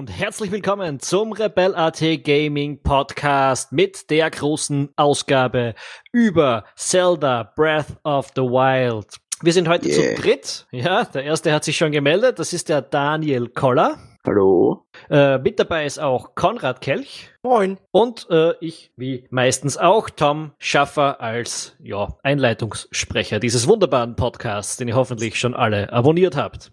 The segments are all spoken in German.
Und herzlich willkommen zum Rebel.at Gaming Podcast mit der großen Ausgabe über Zelda Breath of the Wild. Wir sind heute yeah. zu dritt. Ja, der erste hat sich schon gemeldet. Das ist der Daniel Koller. Hallo. Äh, mit dabei ist auch Konrad Kelch. Moin. Und äh, ich, wie meistens auch, Tom Schaffer als ja, Einleitungssprecher dieses wunderbaren Podcasts, den ihr hoffentlich schon alle abonniert habt.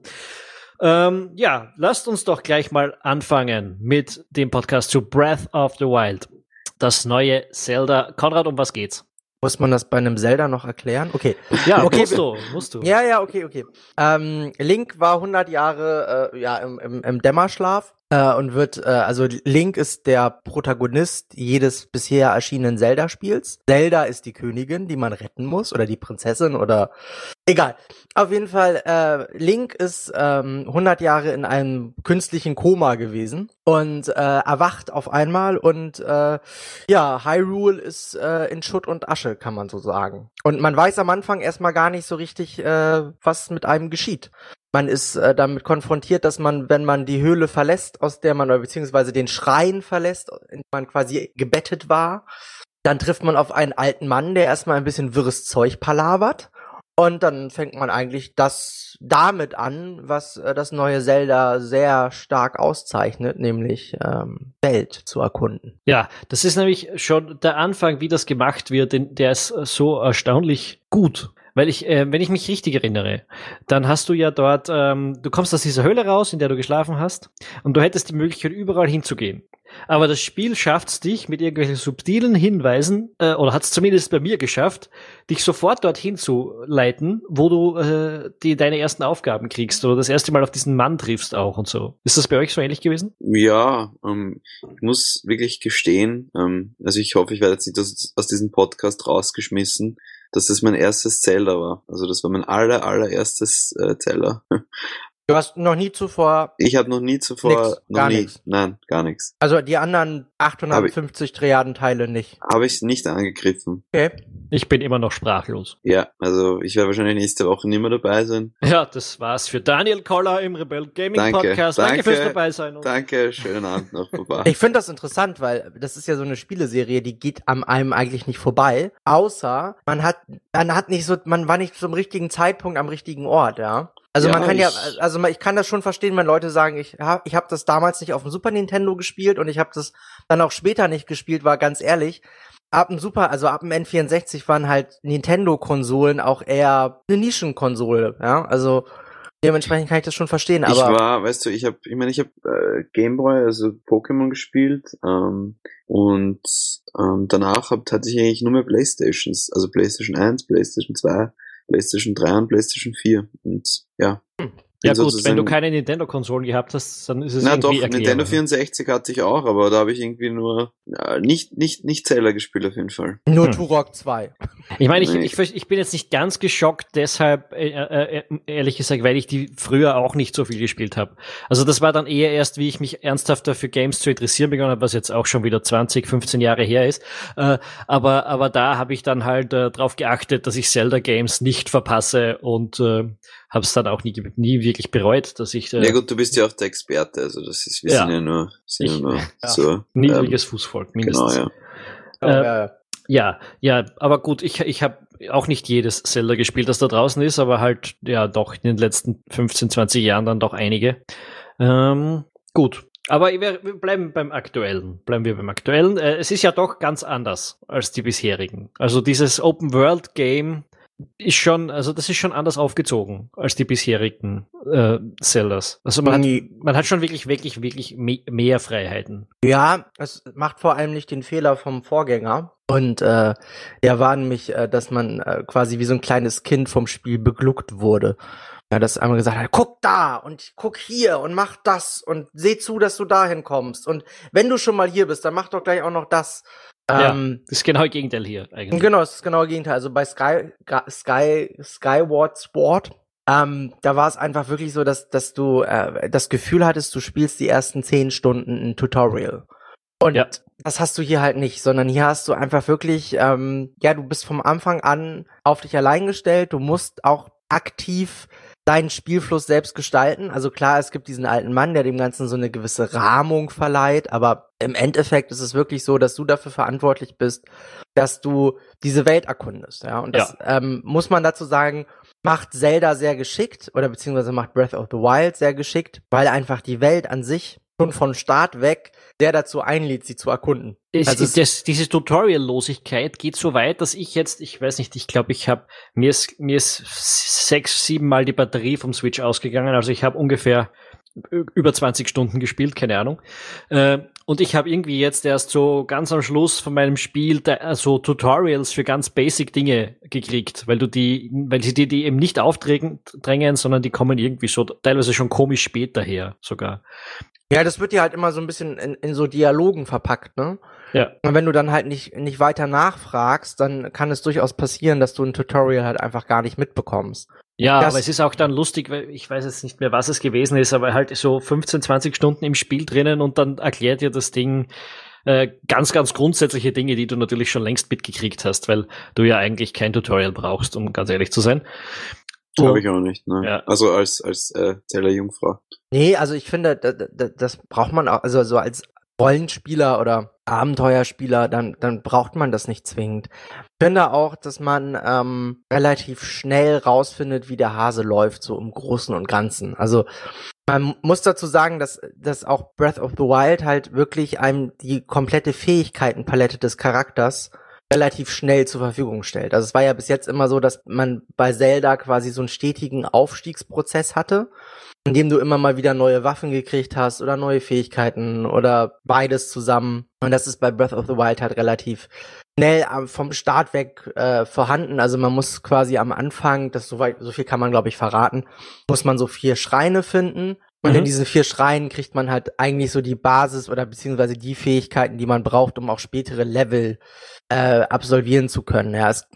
Ähm, ja, lasst uns doch gleich mal anfangen mit dem Podcast zu Breath of the Wild. Das neue Zelda. Konrad, um was geht's? Muss man das bei einem Zelda noch erklären? Okay. Ja, okay. musst du, musst du. Ja, ja, okay, okay. Ähm, Link war 100 Jahre äh, ja, im, im, im Dämmerschlaf äh, und wird, äh, also Link ist der Protagonist jedes bisher erschienenen Zelda-Spiels. Zelda ist die Königin, die man retten muss, oder die Prinzessin, oder egal. Auf jeden Fall, äh, Link ist ähm, 100 Jahre in einem künstlichen Koma gewesen und äh, erwacht auf einmal und äh, ja, Hyrule ist äh, in Schutt und Asche, kann man so sagen. Und man weiß am Anfang erstmal gar nicht so richtig, äh, was mit einem geschieht. Man ist äh, damit konfrontiert, dass man, wenn man die Höhle verlässt, aus der man, oder beziehungsweise den Schrein verlässt, in dem man quasi gebettet war, dann trifft man auf einen alten Mann, der erstmal ein bisschen wirres Zeug palabert. Und dann fängt man eigentlich das damit an, was äh, das neue Zelda sehr stark auszeichnet, nämlich ähm, Welt zu erkunden. Ja, das ist nämlich schon der Anfang, wie das gemacht wird, der ist so erstaunlich gut. Weil ich, äh, wenn ich mich richtig erinnere, dann hast du ja dort, ähm, du kommst aus dieser Höhle raus, in der du geschlafen hast, und du hättest die Möglichkeit, überall hinzugehen. Aber das Spiel schafft es dich mit irgendwelchen subtilen Hinweisen, äh, oder hat es zumindest bei mir geschafft, dich sofort dorthin zu leiten, wo du äh, die, deine ersten Aufgaben kriegst oder das erste Mal auf diesen Mann triffst auch und so. Ist das bei euch so ähnlich gewesen? Ja, ähm, ich muss wirklich gestehen, ähm, also ich hoffe, ich werde jetzt nicht aus, aus diesem Podcast rausgeschmissen, dass das mein erstes Zelda war. Also das war mein aller, allererstes äh, Zelda. Du hast noch nie zuvor. Ich habe noch nie zuvor. Nix, noch gar. Nix. Nein, gar nichts. Also die anderen 850 Triaden-Teile nicht. Habe ich nicht angegriffen. Okay. Ich bin immer noch sprachlos. Ja, also ich werde wahrscheinlich nächste Woche nicht mehr dabei sein. Ja, das war's für Daniel Koller im Rebel Gaming danke, Podcast. Danke, danke fürs dabei sein. Danke, schönen Abend noch. Ich finde das interessant, weil das ist ja so eine Spieleserie, die geht am einem eigentlich nicht vorbei, außer man hat man hat nicht so man war nicht zum richtigen Zeitpunkt am richtigen Ort, ja. Also ja, man kann ja, also ich kann das schon verstehen, wenn Leute sagen, ich habe ich hab das damals nicht auf dem Super Nintendo gespielt und ich habe das dann auch später nicht gespielt, war ganz ehrlich. Ab dem Super, also ab dem N64 waren halt Nintendo-Konsolen auch eher eine Nischenkonsole, ja. Also dementsprechend kann ich das schon verstehen. Aber ich war, weißt du, ich habe, ich meine, ich habe äh, Gameboy, also Pokémon gespielt ähm, und ähm, danach hab, hatte ich eigentlich nur mehr Playstations, also PlayStation 1, PlayStation 2 PlayStation 3 und PlayStation 4. Und ja. Hm. Ja gut, wenn du keine Nintendo-Konsolen gehabt hast, dann ist es Na irgendwie doch, erklärbar. Nintendo 64 hatte ich auch, aber da habe ich irgendwie nur ja, nicht nicht nicht Zelda gespielt auf jeden Fall. Nur hm. Turok 2. Ich meine, ich, ich, ich bin jetzt nicht ganz geschockt, deshalb äh, äh, äh, ehrlich gesagt, weil ich die früher auch nicht so viel gespielt habe. Also das war dann eher erst, wie ich mich ernsthafter für Games zu interessieren begonnen habe, was jetzt auch schon wieder 20, 15 Jahre her ist. Äh, aber aber da habe ich dann halt äh, darauf geachtet, dass ich Zelda Games nicht verpasse und äh, habe es dann auch nie, nie wirklich bereut, dass ich. Äh, ja gut, du bist ja auch der Experte, also das ist, wir ja. sind ja nur, sind ich, nur ja. so. Niedriges ähm, Fußvolk, mindestens. Genau, ja. Äh, ja, ja, aber gut, ich, ich habe auch nicht jedes Zelda gespielt, das da draußen ist, aber halt, ja, doch in den letzten 15, 20 Jahren dann doch einige. Ähm, gut. Aber wir, wir bleiben beim Aktuellen. Bleiben wir beim Aktuellen. Äh, es ist ja doch ganz anders als die bisherigen. Also dieses Open World Game ist schon, also das ist schon anders aufgezogen als die bisherigen äh, Zeldas. Also man hat, man hat schon wirklich, wirklich, wirklich me mehr Freiheiten. Ja, es macht vor allem nicht den Fehler vom Vorgänger. Und äh, der war nämlich, äh, dass man äh, quasi wie so ein kleines Kind vom Spiel begluckt wurde. Ja, das einmal gesagt hat, guck da und guck hier und mach das und seh zu, dass du dahin kommst. Und wenn du schon mal hier bist, dann mach doch gleich auch noch das. Ja, ähm, das ist genau das Gegenteil hier eigentlich. Genau, das ist genau das Gegenteil. Also bei Sky, Sky, Skyward Sport, ähm, da war es einfach wirklich so, dass, dass du äh, das Gefühl hattest, du spielst die ersten zehn Stunden ein Tutorial. Und ja. das hast du hier halt nicht, sondern hier hast du einfach wirklich, ähm, ja, du bist vom Anfang an auf dich allein gestellt, du musst auch aktiv deinen Spielfluss selbst gestalten. Also klar, es gibt diesen alten Mann, der dem Ganzen so eine gewisse Rahmung verleiht, aber im Endeffekt ist es wirklich so, dass du dafür verantwortlich bist, dass du diese Welt erkundest. Ja, und das ja. Ähm, muss man dazu sagen, macht Zelda sehr geschickt oder beziehungsweise macht Breath of the Wild sehr geschickt, weil einfach die Welt an sich schon von Start weg der dazu einlädt, sie zu erkunden. Es, also das, diese Tutoriallosigkeit geht so weit, dass ich jetzt, ich weiß nicht, ich glaube, ich habe mir ist mir ist sechs, sieben Mal die Batterie vom Switch ausgegangen. Also ich habe ungefähr über 20 Stunden gespielt, keine Ahnung. Äh, und ich habe irgendwie jetzt erst so ganz am Schluss von meinem Spiel da, so Tutorials für ganz basic Dinge gekriegt, weil du die, weil sie dir die eben nicht aufdrängen, sondern die kommen irgendwie so teilweise schon komisch später her sogar. Ja, das wird dir halt immer so ein bisschen in, in so Dialogen verpackt, ne? Ja. Und wenn du dann halt nicht, nicht weiter nachfragst, dann kann es durchaus passieren, dass du ein Tutorial halt einfach gar nicht mitbekommst. Ja, das aber es ist auch dann lustig, weil ich weiß jetzt nicht mehr, was es gewesen ist, aber halt so 15, 20 Stunden im Spiel drinnen und dann erklärt dir das Ding äh, ganz, ganz grundsätzliche Dinge, die du natürlich schon längst mitgekriegt hast, weil du ja eigentlich kein Tutorial brauchst, um ganz ehrlich zu sein. Glaube ich auch nicht, ne? Ja. Also als, als äh, Zelda-Jungfrau. Nee, also ich finde, das, das braucht man auch, also so als Rollenspieler oder Abenteuerspieler, dann, dann braucht man das nicht zwingend. Ich finde auch, dass man ähm, relativ schnell rausfindet, wie der Hase läuft, so im Großen und Ganzen. Also man muss dazu sagen, dass, dass auch Breath of the Wild halt wirklich einem die komplette Fähigkeitenpalette des Charakters relativ schnell zur Verfügung stellt. Also es war ja bis jetzt immer so, dass man bei Zelda quasi so einen stetigen Aufstiegsprozess hatte, in dem du immer mal wieder neue Waffen gekriegt hast oder neue Fähigkeiten oder beides zusammen. Und das ist bei Breath of the Wild halt relativ schnell vom Start weg äh, vorhanden. Also man muss quasi am Anfang, das so, weit, so viel kann man glaube ich verraten, muss man so vier Schreine finden und mhm. in diesen vier Schreien kriegt man halt eigentlich so die Basis oder beziehungsweise die Fähigkeiten, die man braucht, um auch spätere Level äh, absolvieren zu können. Ja, es,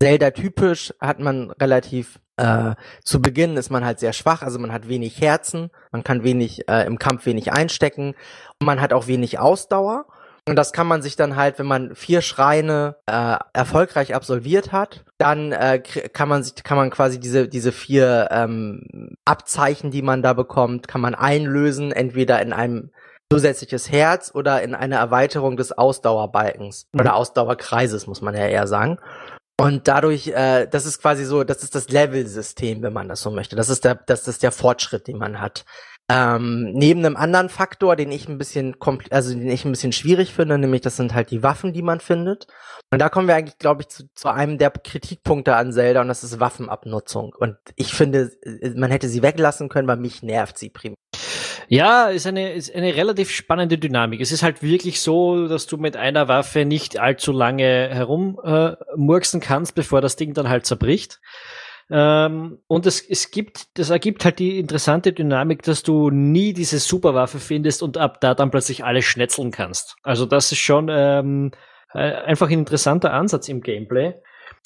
Zelda typisch hat man relativ äh, zu Beginn ist man halt sehr schwach, also man hat wenig Herzen, man kann wenig äh, im Kampf wenig einstecken und man hat auch wenig Ausdauer. Und das kann man sich dann halt, wenn man vier Schreine äh, erfolgreich absolviert hat, dann äh, kann man sich, kann man quasi diese diese vier ähm, Abzeichen, die man da bekommt, kann man einlösen, entweder in einem zusätzliches Herz oder in eine Erweiterung des Ausdauerbalkens mhm. oder Ausdauerkreises, muss man ja eher sagen. Und dadurch, äh, das ist quasi so, das ist das Level-System, wenn man das so möchte. Das ist der, das ist der Fortschritt, den man hat. Ähm, neben einem anderen Faktor, den ich ein bisschen also den ich ein bisschen schwierig finde, nämlich das sind halt die Waffen, die man findet. Und da kommen wir eigentlich, glaube ich, zu, zu einem der Kritikpunkte an Zelda und das ist Waffenabnutzung. Und ich finde, äh, man hätte sie weglassen können, weil mich nervt sie primär. Ja, ist eine, ist eine relativ spannende Dynamik. Es ist halt wirklich so, dass du mit einer Waffe nicht allzu lange herummurksen äh, kannst, bevor das Ding dann halt zerbricht. Ähm, und es, es gibt, das ergibt halt die interessante Dynamik, dass du nie diese Superwaffe findest und ab da dann plötzlich alles schnetzeln kannst. Also das ist schon ähm, äh, einfach ein interessanter Ansatz im Gameplay,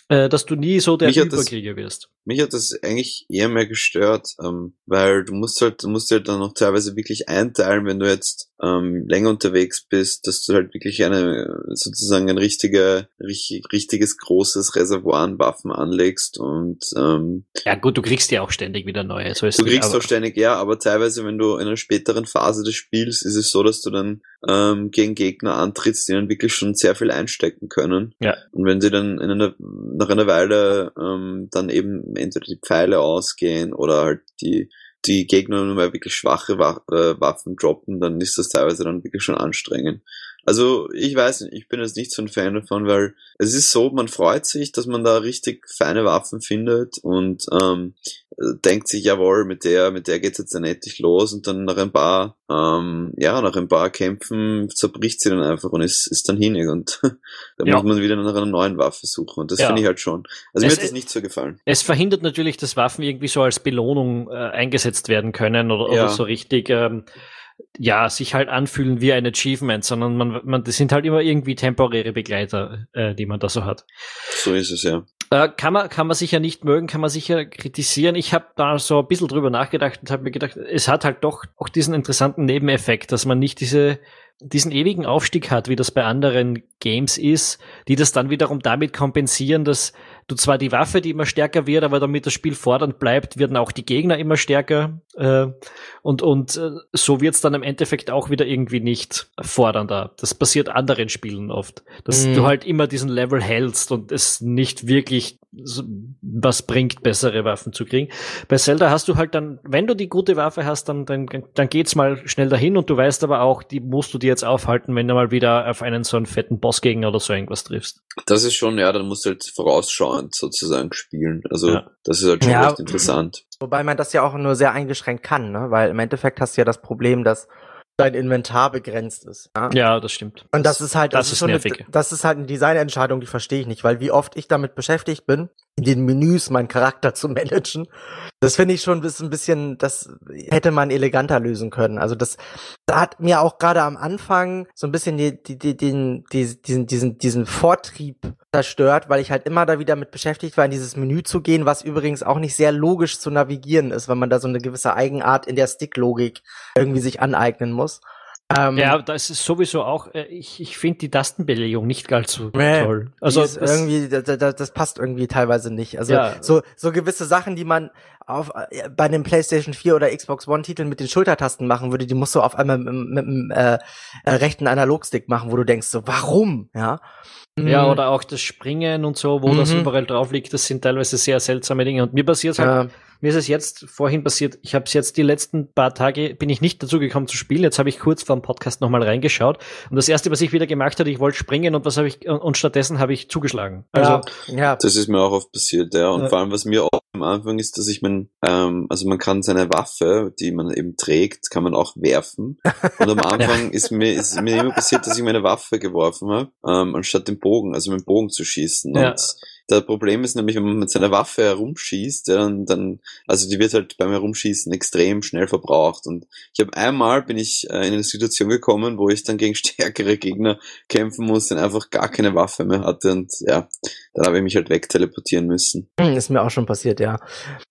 äh, dass du nie so der Überkrieger wirst mich hat das eigentlich eher mehr gestört, ähm, weil du musst halt, du musst halt dann noch teilweise wirklich einteilen, wenn du jetzt ähm, länger unterwegs bist, dass du halt wirklich eine sozusagen ein richtiger, richtig, richtiges großes Reservoir an Waffen anlegst und ähm, ja gut, du kriegst ja auch ständig wieder neue. So ist du kriegst auch ständig, ja, aber teilweise, wenn du in einer späteren Phase des Spiels, ist es so, dass du dann ähm, gegen Gegner antrittst, die dann wirklich schon sehr viel einstecken können. Ja. Und wenn sie dann in einer, nach einer Weile ähm, dann eben entweder die Pfeile ausgehen oder halt die, die Gegner nur mal wirklich schwache äh, Waffen droppen, dann ist das teilweise dann wirklich schon anstrengend. Also ich weiß nicht, ich bin jetzt nicht so ein Fan davon, weil es ist so, man freut sich, dass man da richtig feine Waffen findet und ähm, denkt sich, jawohl, mit der, mit der geht's jetzt dann endlich los und dann nach ein paar, ähm, ja, nach ein paar Kämpfen zerbricht sie dann einfach und ist, ist dann hinig und da ja. muss man wieder nach einer neuen Waffe suchen und das ja. finde ich halt schon. Also es, mir hat das nicht so gefallen. Es verhindert natürlich, dass Waffen irgendwie so als Belohnung äh, eingesetzt werden können oder, ja. oder so richtig, ähm, ja, sich halt anfühlen wie ein Achievement, sondern man, man, das sind halt immer irgendwie temporäre Begleiter, äh, die man da so hat. So ist es, ja. Äh, kann man, kann man sicher nicht mögen, kann man sicher kritisieren. Ich habe da so ein bisschen drüber nachgedacht und habe mir gedacht, es hat halt doch auch diesen interessanten Nebeneffekt, dass man nicht diese, diesen ewigen Aufstieg hat, wie das bei anderen Games ist, die das dann wiederum damit kompensieren, dass du zwar die Waffe, die immer stärker wird, aber damit das Spiel fordernd bleibt, werden auch die Gegner immer stärker. Äh, und und äh, so wird's dann im Endeffekt auch wieder irgendwie nicht fordernder. Das passiert anderen Spielen oft. Dass mhm. du halt immer diesen Level hältst und es nicht wirklich was bringt, bessere Waffen zu kriegen. Bei Zelda hast du halt dann, wenn du die gute Waffe hast, dann, dann, dann geht's mal schnell dahin und du weißt aber auch, die musst du dir jetzt aufhalten, wenn du mal wieder auf einen so einen fetten Bossgegner oder so irgendwas triffst. Das ist schon, ja, dann musst du halt vorausschauend sozusagen spielen. Also ja. das ist halt schon ja, echt interessant. Wobei man das ja auch nur sehr eingeschränkt kann, ne? Weil im Endeffekt hast du ja das Problem, dass dein Inventar begrenzt ist. Ja, ja das stimmt. Und das, das ist halt, das, das ist, ist nervig. Eine, das ist halt eine Designentscheidung, die verstehe ich nicht, weil wie oft ich damit beschäftigt bin, in den Menüs meinen Charakter zu managen. Das finde ich schon ein bisschen, das hätte man eleganter lösen können. Also das, da hat mir auch gerade am Anfang so ein bisschen die, die, die, den, die, diesen, diesen, diesen Vortrieb zerstört, weil ich halt immer da wieder mit beschäftigt war, in dieses Menü zu gehen, was übrigens auch nicht sehr logisch zu navigieren ist, weil man da so eine gewisse Eigenart in der Sticklogik irgendwie sich aneignen muss. Ähm, ja, das ist sowieso auch, äh, ich, ich finde die Tastenbelegung nicht ganz so nee, toll. Also irgendwie, das, das, das passt irgendwie teilweise nicht. Also ja. so, so gewisse Sachen, die man auf, äh, bei den PlayStation 4 oder Xbox One Titeln mit den Schultertasten machen würde, die musst du auf einmal mit, dem äh, äh, rechten Analogstick machen, wo du denkst so, warum? Ja. Ja, mhm. oder auch das Springen und so, wo mhm. das überall drauf liegt, das sind teilweise sehr seltsame Dinge. Und mir passiert halt, ja. mir ist es jetzt vorhin passiert, ich habe es jetzt die letzten paar Tage, bin ich nicht dazu gekommen zu spielen. Jetzt habe ich kurz vor dem Podcast nochmal reingeschaut. Und das erste, was ich wieder gemacht hatte, ich wollte springen und was habe ich, und stattdessen habe ich zugeschlagen. Also, ja. Das ist mir auch oft passiert, ja. Und ja. vor allem, was mir auch am Anfang ist, dass ich mein, ähm, also man kann seine Waffe, die man eben trägt, kann man auch werfen. Und am Anfang ist mir, ist mir immer passiert, dass ich meine Waffe geworfen habe, ähm, anstatt den Bogen, also mit dem Bogen zu schießen. Ja. Und das Problem ist nämlich, wenn man mit seiner Waffe herumschießt, ja, dann, dann, also die wird halt beim Herumschießen extrem schnell verbraucht. Und ich habe einmal bin ich äh, in eine Situation gekommen, wo ich dann gegen stärkere Gegner kämpfen musste und einfach gar keine Waffe mehr hatte. Und ja, dann habe ich mich halt wegteleportieren müssen. Hm, ist mir auch schon passiert, ja.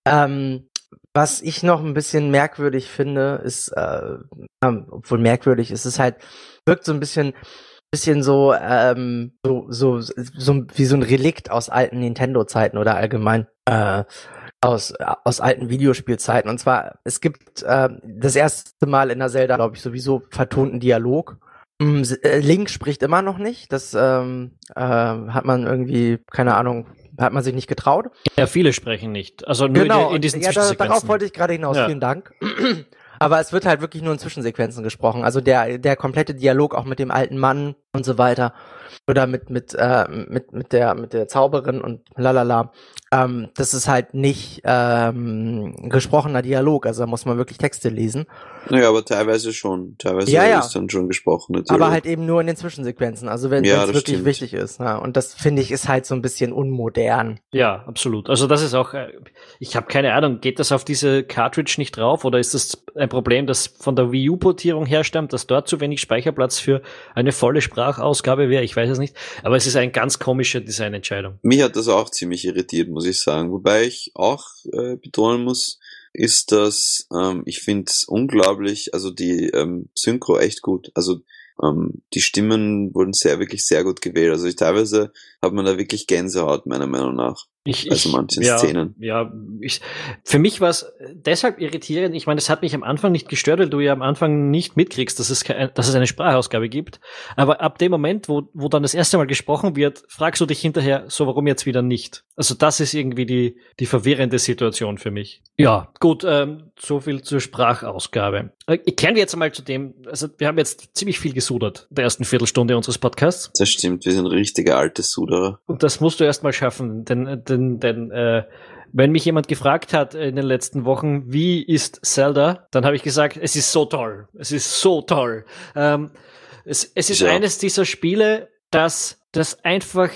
Ähm, was ich noch ein bisschen merkwürdig finde, ist, äh, obwohl merkwürdig ist, es halt, wirkt so ein bisschen bisschen so, ähm, so, so, so wie so ein Relikt aus alten Nintendo-Zeiten oder allgemein äh, aus, aus alten Videospielzeiten. Und zwar, es gibt äh, das erste Mal in der Zelda, glaube ich, sowieso vertonten Dialog. Mm, äh, Link spricht immer noch nicht. Das ähm, äh, hat man irgendwie, keine Ahnung, hat man sich nicht getraut. Ja, viele sprechen nicht. Also nur genau, in, in diesen ja, da, darauf wollte ich gerade hinaus. Ja. Vielen Dank. Aber es wird halt wirklich nur in Zwischensequenzen gesprochen. Also der, der komplette Dialog auch mit dem alten Mann und so weiter. Oder mit, mit, äh, mit, mit der, mit der Zauberin und lalala. Ähm, das ist halt nicht ähm, gesprochener Dialog, also da muss man wirklich Texte lesen. Naja, aber teilweise schon. Teilweise ja, ja. ist dann schon gesprochen. Natürlich. Aber halt eben nur in den Zwischensequenzen, also wenn es ja, wirklich stimmt. wichtig ist. Ja. Und das finde ich ist halt so ein bisschen unmodern. Ja, absolut. Also das ist auch, äh, ich habe keine Ahnung, geht das auf diese Cartridge nicht drauf oder ist das ein Problem, das von der Wii U-Portierung herstammt, dass dort zu wenig Speicherplatz für eine volle Sprachausgabe wäre? Ich weiß es nicht. Aber es ist eine ganz komische Designentscheidung. Mich hat das auch ziemlich irritiert, muss ich sagen. Wobei ich auch äh, betonen muss, ist das, ähm, ich finde es unglaublich, also die ähm, Synchro echt gut. Also ähm, die Stimmen wurden sehr, wirklich sehr gut gewählt. Also ich, teilweise hat man da wirklich Gänsehaut, meiner Meinung nach. Ich, also manche ja, Szenen. Ja, ich, für mich war es deshalb irritierend. Ich meine, es hat mich am Anfang nicht gestört, weil du ja am Anfang nicht mitkriegst, dass es, dass es eine Sprachausgabe gibt. Aber ab dem Moment, wo, wo dann das erste Mal gesprochen wird, fragst du dich hinterher, so warum jetzt wieder nicht? Also das ist irgendwie die, die verwirrende Situation für mich. Ja, gut, ähm, so viel zur Sprachausgabe. Äh, kehren wir jetzt einmal zu dem, also wir haben jetzt ziemlich viel gesudert, der ersten Viertelstunde unseres Podcasts. Das stimmt, wir sind richtige alte Suderer. Und das musst du erst mal schaffen, denn, denn denn, denn äh, wenn mich jemand gefragt hat in den letzten Wochen, wie ist Zelda, dann habe ich gesagt, es ist so toll. Es ist so toll. Ähm, es, es ist ja. eines dieser Spiele, das, das einfach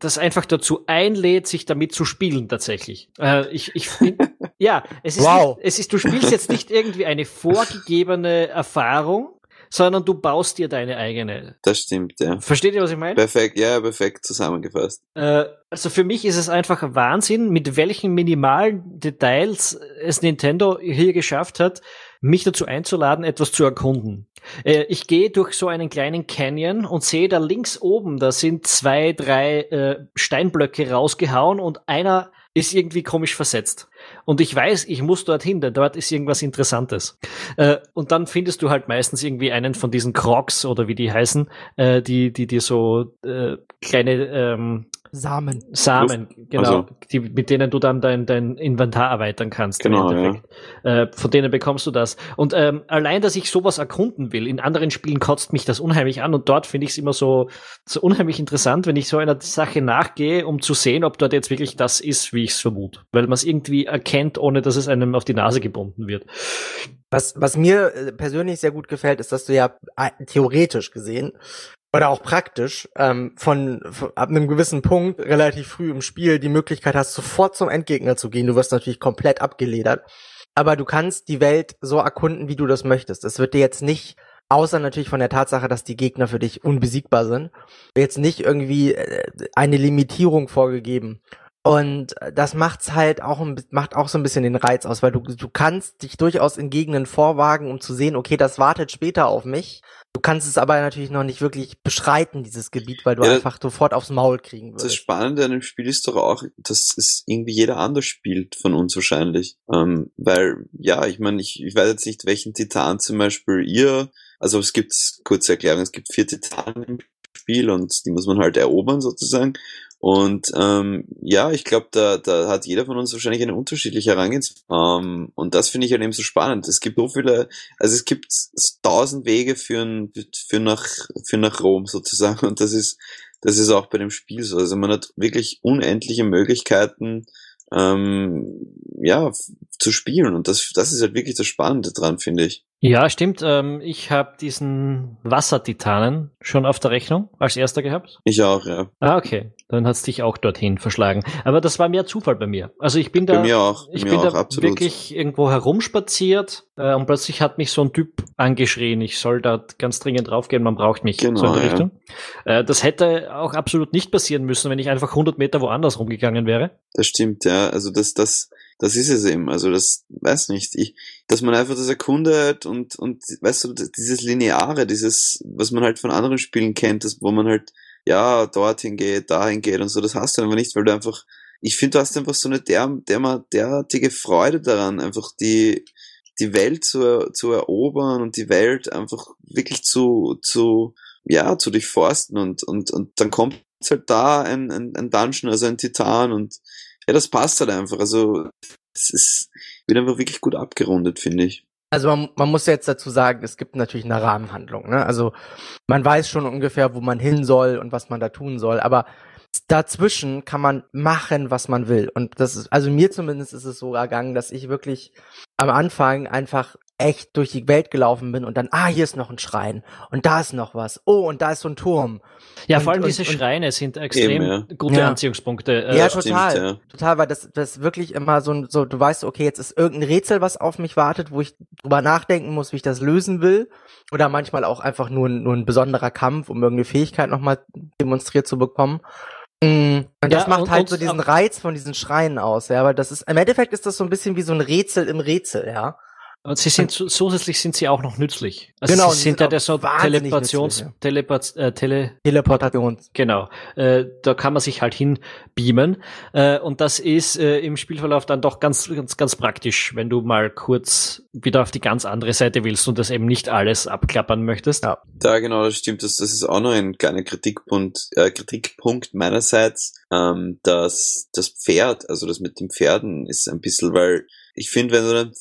das einfach dazu einlädt, sich damit zu spielen tatsächlich. Äh, ich, ich find, ja, es ist, wow. nicht, es ist, du spielst jetzt nicht irgendwie eine vorgegebene Erfahrung, sondern du baust dir deine eigene. Das stimmt, ja. Versteht ihr, was ich meine? Perfekt, ja, perfekt zusammengefasst. Äh, also für mich ist es einfach Wahnsinn, mit welchen minimalen Details es Nintendo hier geschafft hat, mich dazu einzuladen, etwas zu erkunden. Äh, ich gehe durch so einen kleinen Canyon und sehe da links oben, da sind zwei, drei äh, Steinblöcke rausgehauen und einer ist irgendwie komisch versetzt. Und ich weiß, ich muss dorthin, denn dort ist irgendwas Interessantes. Äh, und dann findest du halt meistens irgendwie einen von diesen Crocs oder wie die heißen, äh, die, die dir so äh, kleine ähm, Samen. Samen, genau, also. die, mit denen du dann dein, dein Inventar erweitern kannst. Genau, ja. Äh, von denen bekommst du das. Und ähm, allein, dass ich sowas erkunden will, in anderen Spielen kotzt mich das unheimlich an und dort finde ich es immer so, so unheimlich interessant, wenn ich so einer Sache nachgehe, um zu sehen, ob dort jetzt wirklich das ist, wie ich es vermute. Weil man es irgendwie erkennt, ohne dass es einem auf die Nase gebunden wird. Was, was mir äh, persönlich sehr gut gefällt, ist, dass du ja theoretisch gesehen oder auch praktisch ähm, von, von ab einem gewissen Punkt relativ früh im Spiel die Möglichkeit hast, sofort zum Endgegner zu gehen. Du wirst natürlich komplett abgeledert, aber du kannst die Welt so erkunden, wie du das möchtest. Es wird dir jetzt nicht außer natürlich von der Tatsache, dass die Gegner für dich unbesiegbar sind, jetzt nicht irgendwie äh, eine Limitierung vorgegeben. Und das macht's halt auch, macht auch so ein bisschen den Reiz aus, weil du, du kannst dich durchaus in Gegenden vorwagen, um zu sehen, okay, das wartet später auf mich. Du kannst es aber natürlich noch nicht wirklich beschreiten, dieses Gebiet, weil du ja, einfach sofort aufs Maul kriegen wirst. Das Spannende an dem Spiel ist doch auch, dass es irgendwie jeder anders spielt von uns wahrscheinlich. Ähm, weil, ja, ich meine, ich, ich weiß jetzt nicht, welchen Titan zum Beispiel ihr, also es gibt, kurze Erklärung, es gibt vier Titanen im Spiel und die muss man halt erobern sozusagen. Und ähm, ja, ich glaube, da, da hat jeder von uns wahrscheinlich eine unterschiedliche Herangehensweise. Ähm, und das finde ich halt eben so spannend. Es gibt so viele, also es gibt tausend Wege für, für, nach, für nach Rom sozusagen. Und das ist, das ist auch bei dem Spiel so. Also man hat wirklich unendliche Möglichkeiten, ähm, ja, zu spielen. Und das, das ist halt wirklich das Spannende dran, finde ich. Ja, stimmt. Ähm, ich habe diesen Wassertitanen schon auf der Rechnung als erster gehabt. Ich auch, ja. Ah, okay. Dann hat's dich auch dorthin verschlagen. Aber das war mehr Zufall bei mir. Also ich bin da, bei mir auch. ich mir bin auch, da absolut. wirklich irgendwo herumspaziert äh, und plötzlich hat mich so ein Typ angeschrien. Ich soll da ganz dringend draufgehen, man braucht mich. Genau, so in der ja. Richtung. Äh, das hätte auch absolut nicht passieren müssen, wenn ich einfach 100 Meter woanders rumgegangen wäre. Das stimmt, ja. Also das, das, das ist es eben. Also das, weiß nicht, ich, dass man einfach das erkundet und, und, weißt du, dieses Lineare, dieses, was man halt von anderen Spielen kennt, das, wo man halt, ja, dorthin geht, dahin geht und so, das hast du einfach nicht, weil du einfach, ich finde, du hast einfach so eine der, der, derartige Freude daran, einfach die, die Welt zu, zu erobern und die Welt einfach wirklich zu, zu, ja, zu durchforsten und, und, und dann kommt halt da ein, ein, ein Dungeon, also ein Titan und ja, das passt halt einfach. Also es ist, wird einfach wirklich gut abgerundet, finde ich. Also man, man muss jetzt dazu sagen, es gibt natürlich eine Rahmenhandlung. Ne? Also man weiß schon ungefähr, wo man hin soll und was man da tun soll. Aber dazwischen kann man machen, was man will. Und das ist, also mir zumindest ist es so ergangen, dass ich wirklich am Anfang einfach echt durch die Welt gelaufen bin und dann, ah, hier ist noch ein Schrein und da ist noch was. Oh, und da ist so ein Turm. Ja, und, vor allem und, diese und, Schreine sind extrem Eben, ja. gute Ja. Anziehungspunkte. Äh, ja, stimmt, total. ja. Total, weil das, das wirklich immer so, ein- so, du weißt, okay, jetzt ist irgendein Rätsel, was auf mich wartet, wo ich drüber nachdenken muss, wie ich das lösen will. Oder manchmal auch einfach nur, ein- nur ein besonderer Kampf, um irgendeine Fähigkeit nochmal demonstriert zu bekommen. Mm, Und das Ja, macht und- halt und- so diesen Reiz von diesen Schreinen aus, ja, weil das ist, im Endeffekt ist das so ein bisschen wie so ein Rätsel im Rätsel, ja. Und sie sind zu- zusätzlich sind sie auch noch nützlich. Also Genau, sie sind sind ja der so Teleportations, nützlich, Teleport, äh, Tele, Teleportation. genau. Äh, da kann man sich halt hin beamen. Äh, und das ist äh, im Spielverlauf dann doch ganz, ganz, ganz praktisch, wenn du mal kurz wieder auf die ganz andere Seite willst und das eben nicht alles abklappern möchtest. Ja. Da genau, das stimmt. Das, das ist auch noch ein kleiner Kritikpunkt, äh, Kritikpunkt meinerseits. Ähm, dass das Pferd, also das mit den Pferden ist ein bisschen, weil ich finde, wenn du dann,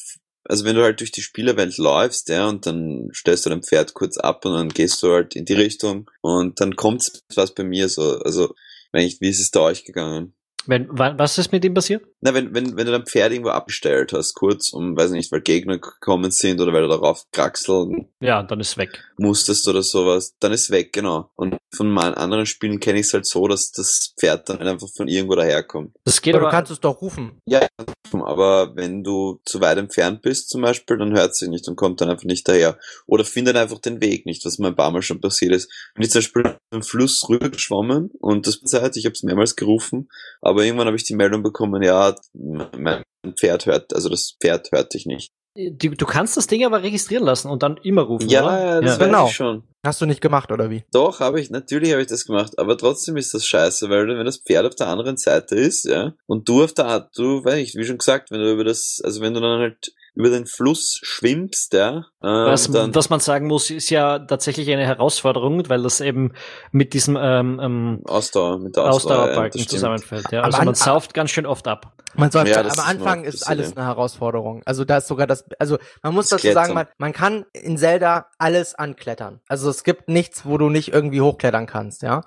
also wenn du halt durch die Spielerwelt läufst, ja, und dann stellst du dein Pferd kurz ab und dann gehst du halt in die Richtung und dann kommt was bei mir so. Also, wenn ich, wie ist es da euch gegangen? Wenn, wa- was ist mit ihm passiert? Na, wenn, wenn, wenn du dein Pferd irgendwo abgestellt hast, kurz, um, weiß nicht, weil Gegner gekommen sind oder weil du darauf kraxeln Ja, dann ist weg. musstest oder sowas, dann ist weg, genau. Und von meinen anderen Spielen kenne ich es halt so, dass das Pferd dann einfach von irgendwo daherkommt. Das geht Aber du aber, kannst es doch rufen. Ja, aber wenn du zu weit entfernt bist zum Beispiel, dann hört sie nicht und kommt dann einfach nicht daher. Oder findet einfach den Weg nicht, was mir ein paar Mal schon passiert ist. Bin ich zum Beispiel im Fluss rübergeschwommen und das Zeit, ich habe es mehrmals gerufen, aber irgendwann habe ich die Meldung bekommen, ja, mein Pferd hört, also das Pferd hört dich nicht. du, du kannst das Ding aber registrieren lassen und dann immer rufen. Ja, oder? das ja. genau. ich schon. Hast du nicht gemacht, oder wie? Doch, habe ich, natürlich habe ich das gemacht, aber trotzdem ist das scheiße, weil wenn das Pferd auf der anderen Seite ist, ja, und du auf der, du, weiß ich, wie schon gesagt, wenn du über das, also wenn du dann halt über den Fluss schwimmst, ja. Ähm, was, dann, was man sagen muss, ist ja tatsächlich eine Herausforderung, weil das eben mit diesem ähm, ähm, Ausdauer, mit der Ausdauer, Ausdauerbalken ja, zusammenfällt. Ja. Also man sauft ganz schön oft ab. Man soll, ja, am Anfang ist, alles eine Herausforderung. Also da ist sogar das, also man muss das dazu sagen, man, man kann in Zelda alles anklettern. Also es gibt nichts, wo du nicht irgendwie hochklettern kannst, ja.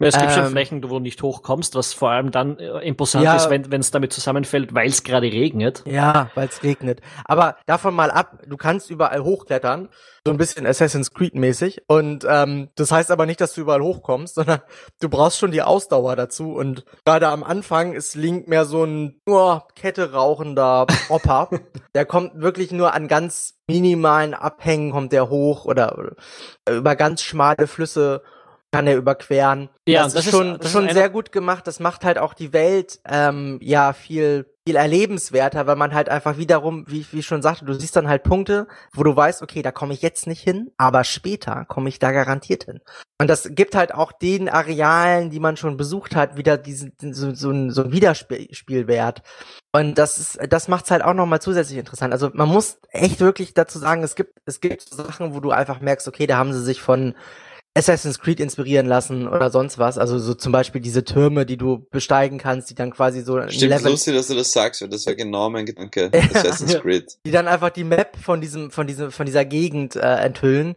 Es gibt ähm, schon Flächen, wo du nicht hochkommst, was vor allem dann äh, imposant ja, ist, wenn es damit zusammenfällt, weil es gerade regnet. Ja, weil es regnet. Aber davon mal ab, du kannst überall hochklettern, so ein bisschen Assassin's Creed mäßig. Und ähm, das heißt aber nicht, dass du überall hochkommst, sondern du brauchst schon die Ausdauer dazu. Und gerade am Anfang ist Link mehr so ein nur Kette rauchender Popper. der kommt wirklich nur an ganz minimalen Abhängen kommt der hoch oder, oder über ganz schmale Flüsse kann er überqueren. Ja, das, das ist schon, ist, das schon sehr gut gemacht. Das macht halt auch die Welt ähm, ja viel viel erlebenswerter, weil man halt einfach wiederum, wie wie ich schon sagte, du siehst dann halt Punkte, wo du weißt, okay, da komme ich jetzt nicht hin, aber später komme ich da garantiert hin. Und das gibt halt auch den Arealen, die man schon besucht hat, wieder diesen so, so, ein, so ein Wiederspielwert. Und das ist, das macht's halt auch nochmal zusätzlich interessant. Also man muss echt wirklich dazu sagen, es gibt, es gibt Sachen, wo du einfach merkst, okay, da haben sie sich von Assassin's Creed inspirieren lassen oder sonst was. Also so zum Beispiel diese Türme, die du besteigen kannst, die dann quasi so Stimmt, Level lustig, dass du das sagst, weil das war genau mein Gedanke. Assassin's Creed. Die dann einfach die Map von diesem, von diesem, von dieser Gegend äh, enthüllen.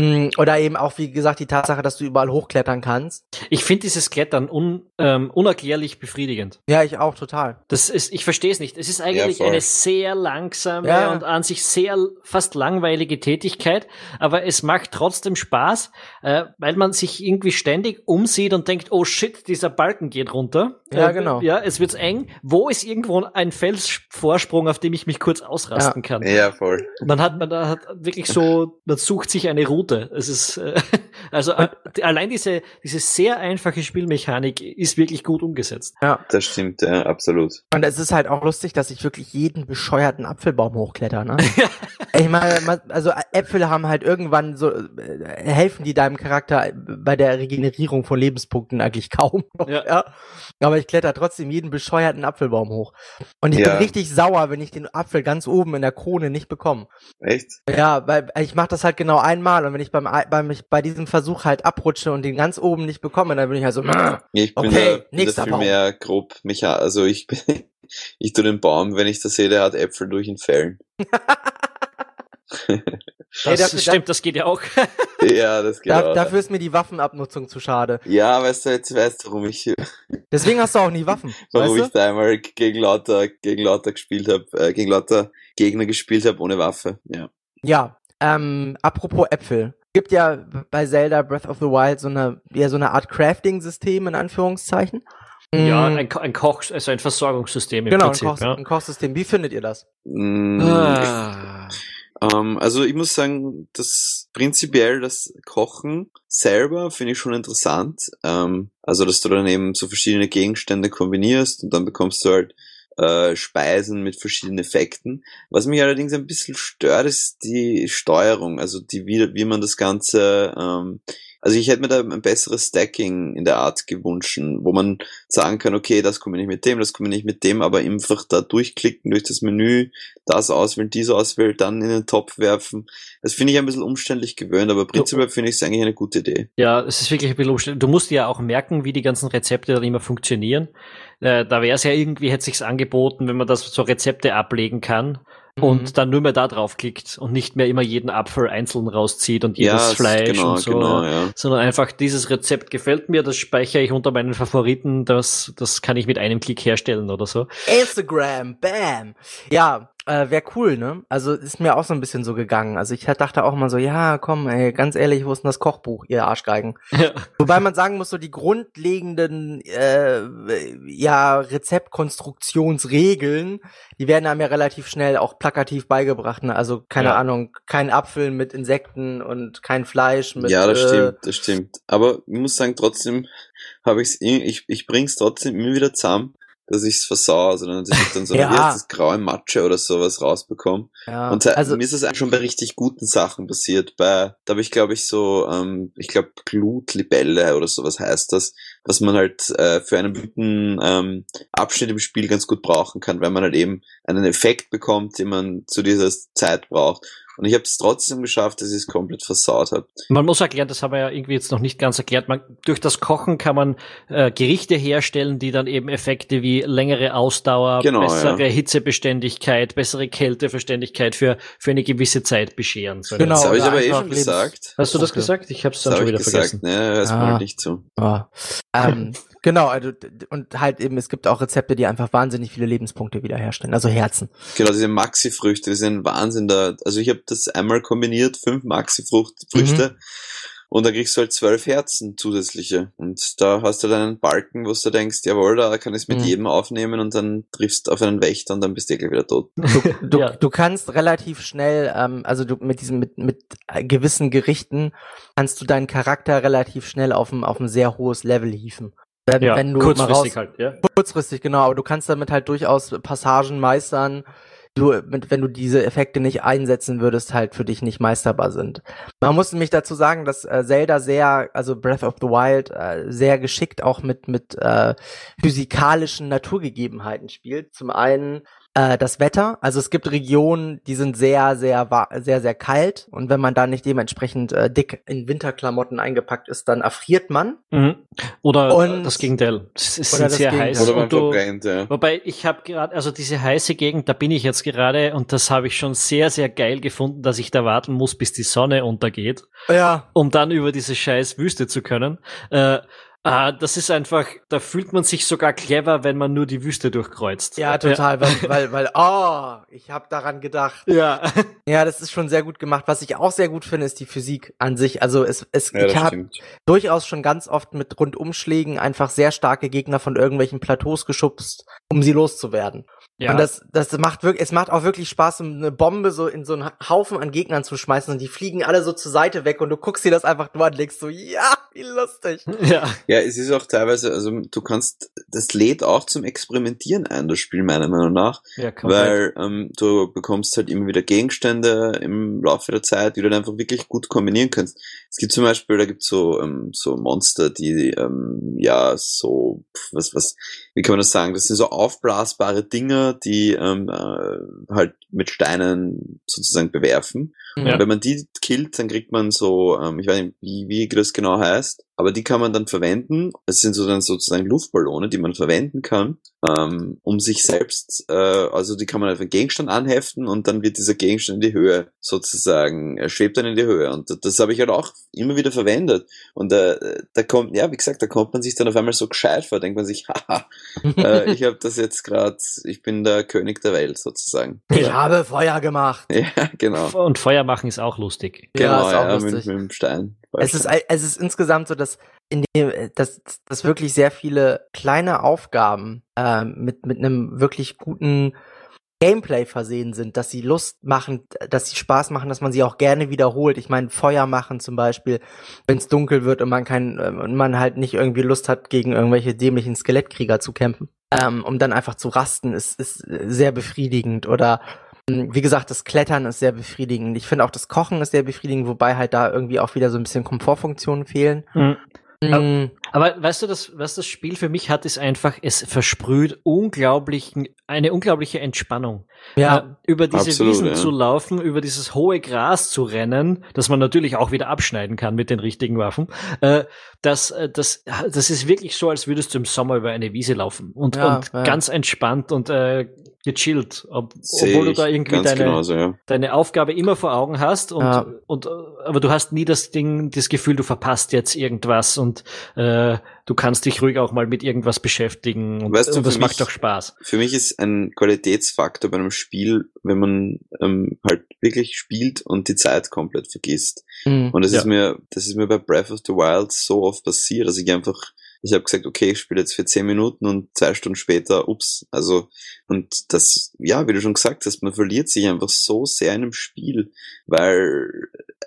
Mm, oder eben auch, wie gesagt, die Tatsache, dass du überall hochklettern kannst. Ich finde dieses Klettern un, ähm, unerklärlich befriedigend. Ja, ich auch total. Das ist, ich verstehe es nicht. Es ist eigentlich ja, eine sehr langsame ja. und an sich sehr fast langweilige Tätigkeit, aber es macht trotzdem Spaß, äh, weil man sich irgendwie ständig umsieht und denkt, oh shit, dieser Balken geht runter. Ja, äh, genau. Ja, es wird eng. Wo ist irgendwo ein Felsvorsprung, auf dem ich mich kurz ausrasten ja. kann? Ja, voll. Man hat, man hat wirklich so, man sucht sich eine Route Route. Es ist äh, also äh, allein diese diese sehr einfache Spielmechanik ist wirklich gut umgesetzt. Ja, das stimmt, ja, absolut. Und es ist halt auch lustig, dass ich wirklich jeden bescheuerten Apfelbaum hochkletter. Ne? ich meine, also Äpfel haben halt irgendwann so äh, helfen die deinem Charakter bei der Regenerierung von Lebenspunkten eigentlich kaum. Ja. ja. Aber ich kletter trotzdem jeden bescheuerten Apfelbaum hoch. Und ich ja. bin richtig sauer, wenn ich den Apfel ganz oben in der Krone nicht bekomme. Echt? Ja, weil ich mache das halt genau einmal und wenn ich beim, beim bei diesem Versuch halt abrutsche und den ganz oben nicht bekomme, dann bin ich halt so, ich bin okay, da, nächster bin mehr grob mechanisch, also ich bin, ich tu den Baum, wenn ich das sehe, der hat Äpfel durch ihn fällen. Das dafür, stimmt, das geht ja auch. ja, das geht da, auch. Dafür ist mir die Waffenabnutzung zu schade. Ja, weißt du, jetzt weißt du, warum ich. Deswegen hast du auch nie Waffen. warum ich da einmal gegen lauter, gegen lauter gespielt habe, äh, gegen lauter Gegner gespielt habe ohne Waffe. Ja. Ja, ähm, apropos Äpfel. Gibt ja bei Zelda Breath of the Wild so eine, ja, so eine Art Crafting-System in Anführungszeichen. Ja, mm. ein, ein Koch, also ein Versorgungssystem im genau, Prinzip. Genau, ein, Koch, ja. ein Kochsystem. Wie findet ihr das? Mm, ah. ähm, also ich muss sagen, dass prinzipiell das Kochen selber finde ich schon interessant. Ähm, also dass du dann eben so verschiedene Gegenstände kombinierst und dann bekommst du halt äh, Speisen mit verschiedenen Effekten. Was mich allerdings ein bisschen stört, ist die Steuerung, also die wie, wie man das Ganze ähm, also ich hätte mir da ein besseres Stacking in der Art gewünscht, wo man sagen kann, okay, das komme ich mit dem, das komme ich mit dem, aber einfach da durchklicken durch das Menü, das auswählen, dies auswählen, dann in den Topf werfen. Das finde ich ein bisschen umständlich gewöhnt, aber prinzipiell finde ich es eigentlich eine gute Idee. Ja, es ist wirklich ein bisschen umständlich. Du musst ja auch merken, wie die ganzen Rezepte dann immer funktionieren. Äh, da wäre es ja irgendwie, hätte sich's angeboten, wenn man das so Rezepte ablegen kann und mhm. dann nur mehr da drauf klickt und nicht mehr immer jeden Apfel einzeln rauszieht und jedes ja, Fleisch genau, und so, genau, ja. sondern einfach dieses Rezept gefällt mir, das speichere ich unter meinen Favoriten, das, das kann ich mit einem Klick herstellen oder so. Instagram, bam! Ja, äh, Wäre cool, ne? Also ist mir auch so ein bisschen so gegangen. Also ich dachte auch mal so, ja, komm, ey, ganz ehrlich, wo ist denn das Kochbuch, ihr Arschgeigen? Ja. Wobei man sagen muss, so die grundlegenden äh, ja, Rezeptkonstruktionsregeln, die werden einem ja relativ schnell auch plakativ beigebracht. Ne? Also, keine ja. Ahnung, kein Apfel mit Insekten und kein Fleisch mit. Ja, das äh, stimmt, das stimmt. Aber ich muss sagen, trotzdem habe ich's, ich, ich bring's trotzdem immer wieder zusammen dass ich's versau, sondern dass ich dann so Ja. ja. das graue Matsche oder sowas rausbekomme. Ja, Und also, mir ist eigentlich schon bei richtig guten Sachen passiert. Bei, da habe ich, glaube ich, so, ähm, ich glaube, Glutlibelle oder sowas heißt das, was man halt äh, für einen bestimmten ähm, Abschnitt im Spiel ganz gut brauchen kann, weil man halt eben einen Effekt bekommt, den man zu dieser Zeit braucht. Und ich habe es trotzdem geschafft, dass ich es komplett versaut habe. Man muss erklären, das haben wir ja irgendwie jetzt noch nicht ganz erklärt. Man, durch das Kochen kann man äh, Gerichte herstellen, die dann eben Effekte wie längere Ausdauer, Genau, bessere ja. Hitzebeständigkeit, bessere Kälteverständigkeit für, für eine gewisse Zeit bescheren. So Genau, das habe ich aber eh schon gesagt. Hast du das Okay. gesagt? Ich habe es dann schon ich wieder gesagt. vergessen. Ne, hörst mir Ah. halt nicht zu. ja. ähm, genau, also, und halt eben, es gibt auch Rezepte, die einfach wahnsinnig viele Lebenspunkte wiederherstellen, also Herzen. Genau, diese Maxi-Früchte, die sind Wahnsinn da. Also ich habe das einmal kombiniert, fünf Maxi-Früchte. Mhm. Und da kriegst du halt zwölf Herzen zusätzliche. Und da hast du dann einen Balken, wo du denkst, jawohl, da kann ich es mit Mhm. jedem aufnehmen und dann triffst auf einen Wächter und dann bist du gleich wieder tot. Du, du, Ja. du kannst relativ schnell, ähm, also du mit diesem, mit, mit äh, gewissen Gerichten kannst du deinen Charakter relativ schnell auf ein, auf ein sehr hohes Level hieven. Wenn, Ja, wenn du mal raus, kurzfristig halt, ja. kurzfristig, genau, aber du kannst damit halt durchaus Passagen meistern, du, wenn du diese Effekte nicht einsetzen würdest, halt für dich nicht meisterbar sind. Man muss nämlich dazu sagen, dass äh, Zelda sehr, also Breath of the Wild, äh, sehr geschickt auch mit, mit äh, physikalischen Naturgegebenheiten spielt. Zum einen äh, das Wetter, also es gibt Regionen, die sind sehr, sehr, sehr, sehr kalt und wenn man da nicht dementsprechend äh, dick in Winterklamotten eingepackt ist, dann erfriert man. Mhm. Oder Und- das Gegenteil. Es ist sehr Gegenteil. heiß. Oder man du, verbrennt, ja. Wobei ich habe gerade, also diese heiße Gegend, da bin ich jetzt gerade und das habe ich schon sehr, sehr geil gefunden, dass ich da warten muss, bis die Sonne untergeht, Ja. um dann über diese scheiß Wüste zu können. Äh, ah, das ist einfach, da fühlt man sich sogar clever, wenn man nur die Wüste durchkreuzt. Ja, total, weil, weil, weil, oh, ich habe daran gedacht. Ja. Ja, das ist schon sehr gut gemacht. Was ich auch sehr gut finde, ist die Physik an sich. Also es, es Ja, ich habe durchaus schon ganz oft mit Rundumschlägen einfach sehr starke Gegner von irgendwelchen Plateaus geschubst, um sie loszuwerden. ja. Und das, das macht wirklich, es macht auch wirklich Spaß, um eine Bombe so in so einen Haufen an Gegnern zu schmeißen und die fliegen alle so zur Seite weg und du guckst dir das einfach nur an und denkst so, ja, wie lustig. ja. Ja, es ist auch teilweise, also du kannst, das lädt auch zum Experimentieren ein, das Spiel meiner Meinung nach. Ja. Weil ähm, du bekommst halt immer wieder Gegenstände im Laufe der Zeit, die du dann einfach wirklich gut kombinieren kannst. Es gibt zum Beispiel, da gibt's so ähm, so Monster, die ähm, ja so was was wie kann man das sagen? Das sind so aufblasbare Dinger, die ähm, äh, halt mit Steinen sozusagen bewerfen. Ja. Und wenn man die killt, dann kriegt man so, ähm, ich weiß nicht, wie, wie das genau heißt, list aber die kann man dann verwenden. Es sind so dann sozusagen Luftballone, die man verwenden kann, ähm, um sich selbst, äh, also die kann man auf einen Gegenstand anheften und dann wird dieser Gegenstand in die Höhe sozusagen, er schwebt dann in die Höhe. Und das, das habe ich halt auch immer wieder verwendet. Und äh, da kommt, ja, wie gesagt, da kommt man sich dann auf einmal so gescheit vor, denkt man sich, haha, äh, ich habe das jetzt gerade, ich bin der König der Welt sozusagen. Ich habe Feuer gemacht. Ja, genau. Und Feuer machen ist auch lustig. Genau, ist ja, auch mit, lustig. mit dem Stein. Es ist, es ist insgesamt so, dass in dem, dass, dass wirklich sehr viele kleine Aufgaben ähm, mit mit einem wirklich guten Gameplay versehen sind, dass sie Lust machen, dass sie Spaß machen, dass man sie auch gerne wiederholt. Ich meine, Feuer machen zum Beispiel, wenn es dunkel wird und man kein ähm, und man halt nicht irgendwie Lust hat, gegen irgendwelche dämlichen Skelettkrieger zu kämpfen, ähm, um dann einfach zu rasten, ist, ist sehr befriedigend. Oder wie gesagt, das Klettern ist sehr befriedigend. Ich finde auch das Kochen ist sehr befriedigend, wobei halt da irgendwie auch wieder so ein bisschen Komfortfunktionen fehlen. Mhm. Mm, Aber weißt du, das, was das Spiel für mich hat, ist einfach, es versprüht unglaublichen, eine unglaubliche Entspannung. ja, Äh, über diese Absolut, Wiesen ja. zu laufen, über dieses hohe Gras zu rennen, das man natürlich auch wieder abschneiden kann mit den richtigen Waffen. Äh, das, äh, das, das ist wirklich so, als würdest du im Sommer über eine Wiese laufen und, Ja, und ja. ganz entspannt und äh, gechillt, ob, obwohl du da irgendwie deine, genauso, ja. deine Aufgabe immer vor Augen hast und, Ja. und äh, aber du hast nie das Ding, das Gefühl, du verpasst jetzt irgendwas und äh, du kannst dich ruhig auch mal mit irgendwas beschäftigen und, Weißt du, und das macht mich- auch Spaß. Für mich ist ein Qualitätsfaktor bei einem Spiel, wenn man ähm, halt wirklich spielt und die Zeit komplett vergisst. mm, Und das Ja. ist mir, das ist mir bei Breath of the Wild so oft passiert, dass ich einfach, ich habe gesagt, okay, ich spiele jetzt für zehn Minuten und zwei Stunden später, ups, also und das, ja, wie du schon gesagt hast, man verliert sich einfach so sehr in einem Spiel, weil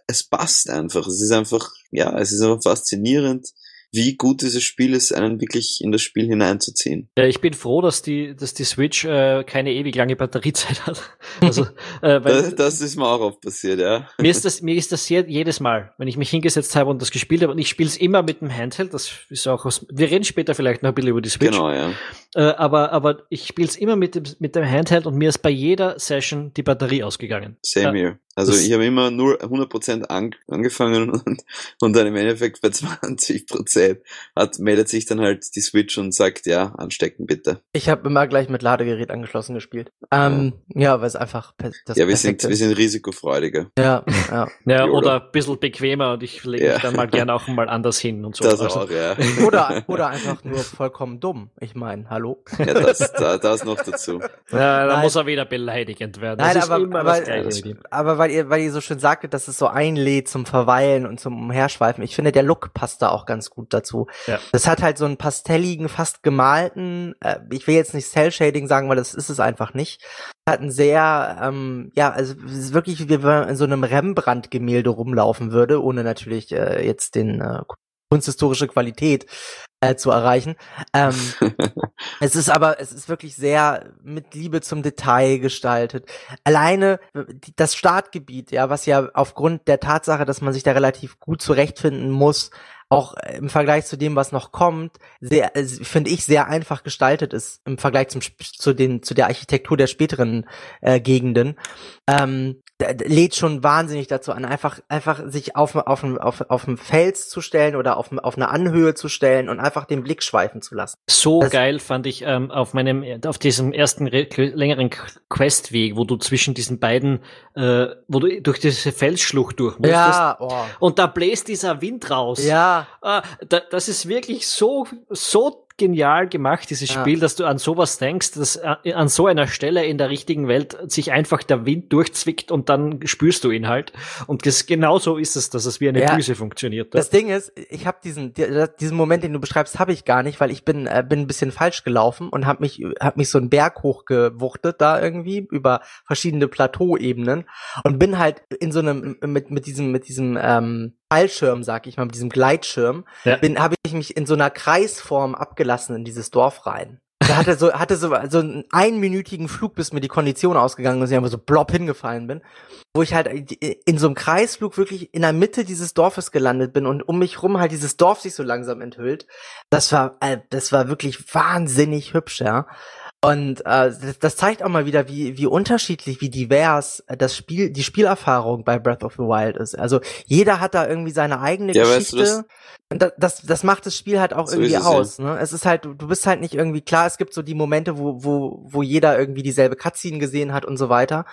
es passt einfach. Es ist einfach, ja, es ist einfach faszinierend, wie gut dieses Spiel ist, einen wirklich in das Spiel hineinzuziehen. Ja, ich bin froh, dass die, dass die Switch äh, keine ewig lange Batteriezeit hat. Also, äh, weil, das, das, ist mir auch oft passiert, ja. Mir ist das, mir ist das sehr, jedes Mal, wenn ich mich hingesetzt habe und das gespielt habe, und ich spiele es immer mit dem Handheld, das ist auch aus, wir reden später vielleicht noch ein bisschen über die Switch. Genau, ja. Äh, aber, aber ich spiele es immer mit dem, mit dem Handheld und mir ist bei jeder Session die Batterie ausgegangen. Same here. Also das ich habe immer nur 100% an, angefangen und, und dann im Endeffekt bei 20% hat, meldet sich dann halt die Switch und sagt, ja, anstecken bitte. Ich habe immer gleich mit Ladegerät angeschlossen gespielt. Ähm, ja, ja weil es einfach das Ja, wir sind, ist. wir sind risikofreudiger. Ja, ja. ja oder ein bisschen bequemer und ich lege ja. mich dann mal gerne auch mal anders hin und so. Das also. auch, ja. Oder, oder einfach nur vollkommen dumm. Ich meine, hallo? Ja, das, da, das noch dazu. Ja, da Nein. muss er wieder beleidigend werden. Das Nein, aber, aber, aber weil ihr, weil ihr so schön sagtet, dass es so einlädt zum Verweilen und zum Umherschweifen. Ich finde, der Look passt da auch ganz gut dazu. Ja. Das hat halt so einen pastelligen, fast gemalten, äh, ich will jetzt nicht Cell-Shading sagen, weil das ist es einfach nicht. Hat einen sehr, ähm, ja, also es ist wirklich, wie wenn man in so einem Rembrandt-Gemälde rumlaufen würde, ohne natürlich äh, jetzt den äh, kunsthistorische Qualität äh, zu erreichen. Ähm, es ist aber, es ist wirklich sehr mit Liebe zum Detail gestaltet. Alleine das Startgebiet, ja, was ja aufgrund der Tatsache, dass man sich da relativ gut zurechtfinden muss, auch im Vergleich zu dem, was noch kommt, sehr, äh, finde ich, sehr einfach gestaltet ist im Vergleich zum, zu den, zu der Architektur der späteren äh, Gegenden. Ähm, lädt schon wahnsinnig dazu an, einfach, einfach sich auf, auf, auf, auf dem Fels zu stellen oder auf, auf eine Anhöhe zu stellen und einfach den Blick schweifen zu lassen. So das geil fand ich ähm, auf meinem, auf diesem ersten längeren Questweg, wo du zwischen diesen beiden, äh, wo du durch diese Felsschlucht durch musstest. Ja, oh. Und da bläst dieser Wind raus. Ja. Äh, da, das ist wirklich so, so genial gemacht, dieses ja. Spiel, dass du an sowas denkst, dass äh, an so einer Stelle in der richtigen Welt sich einfach der Wind durchzwickt und dann spürst du ihn halt. Und das, genau so ist es, dass es wie eine ja. Düse funktioniert. Das Ding ist, ich habe diesen diesen Moment, den du beschreibst, habe ich gar nicht, weil ich bin äh, bin ein bisschen falsch gelaufen und habe mich hab mich so einen Berg hochgewuchtet da irgendwie über verschiedene Plateauebenen und bin halt in so einem mit mit diesem mit diesem ähm, Fallschirm, sag ich mal, mit diesem Gleitschirm, ja. bin, habe ich mich in so einer Kreisform abgelassen in dieses Dorf rein. Da hatte so, hatte so, so einen einminütigen Flug, bis mir die Kondition ausgegangen ist, ich einfach so blopp hingefallen bin. Wo ich halt in so einem Kreisflug wirklich in der Mitte dieses Dorfes gelandet bin und um mich rum halt dieses Dorf sich so langsam enthüllt. Das war, äh, das war wirklich wahnsinnig hübsch, ja. Und äh, das, das zeigt auch mal wieder, wie, wie unterschiedlich, wie divers das Spiel, die Spielerfahrung bei Breath of the Wild ist. Also jeder hat da irgendwie seine eigene ja, Geschichte. Weißt du, das, das, das macht das Spiel halt auch so irgendwie aus. Ja. Ne? Es ist halt, du, du bist halt nicht irgendwie klar, es gibt so die Momente, wo, wo, wo jeder irgendwie dieselbe Cutscene gesehen hat und so weiter.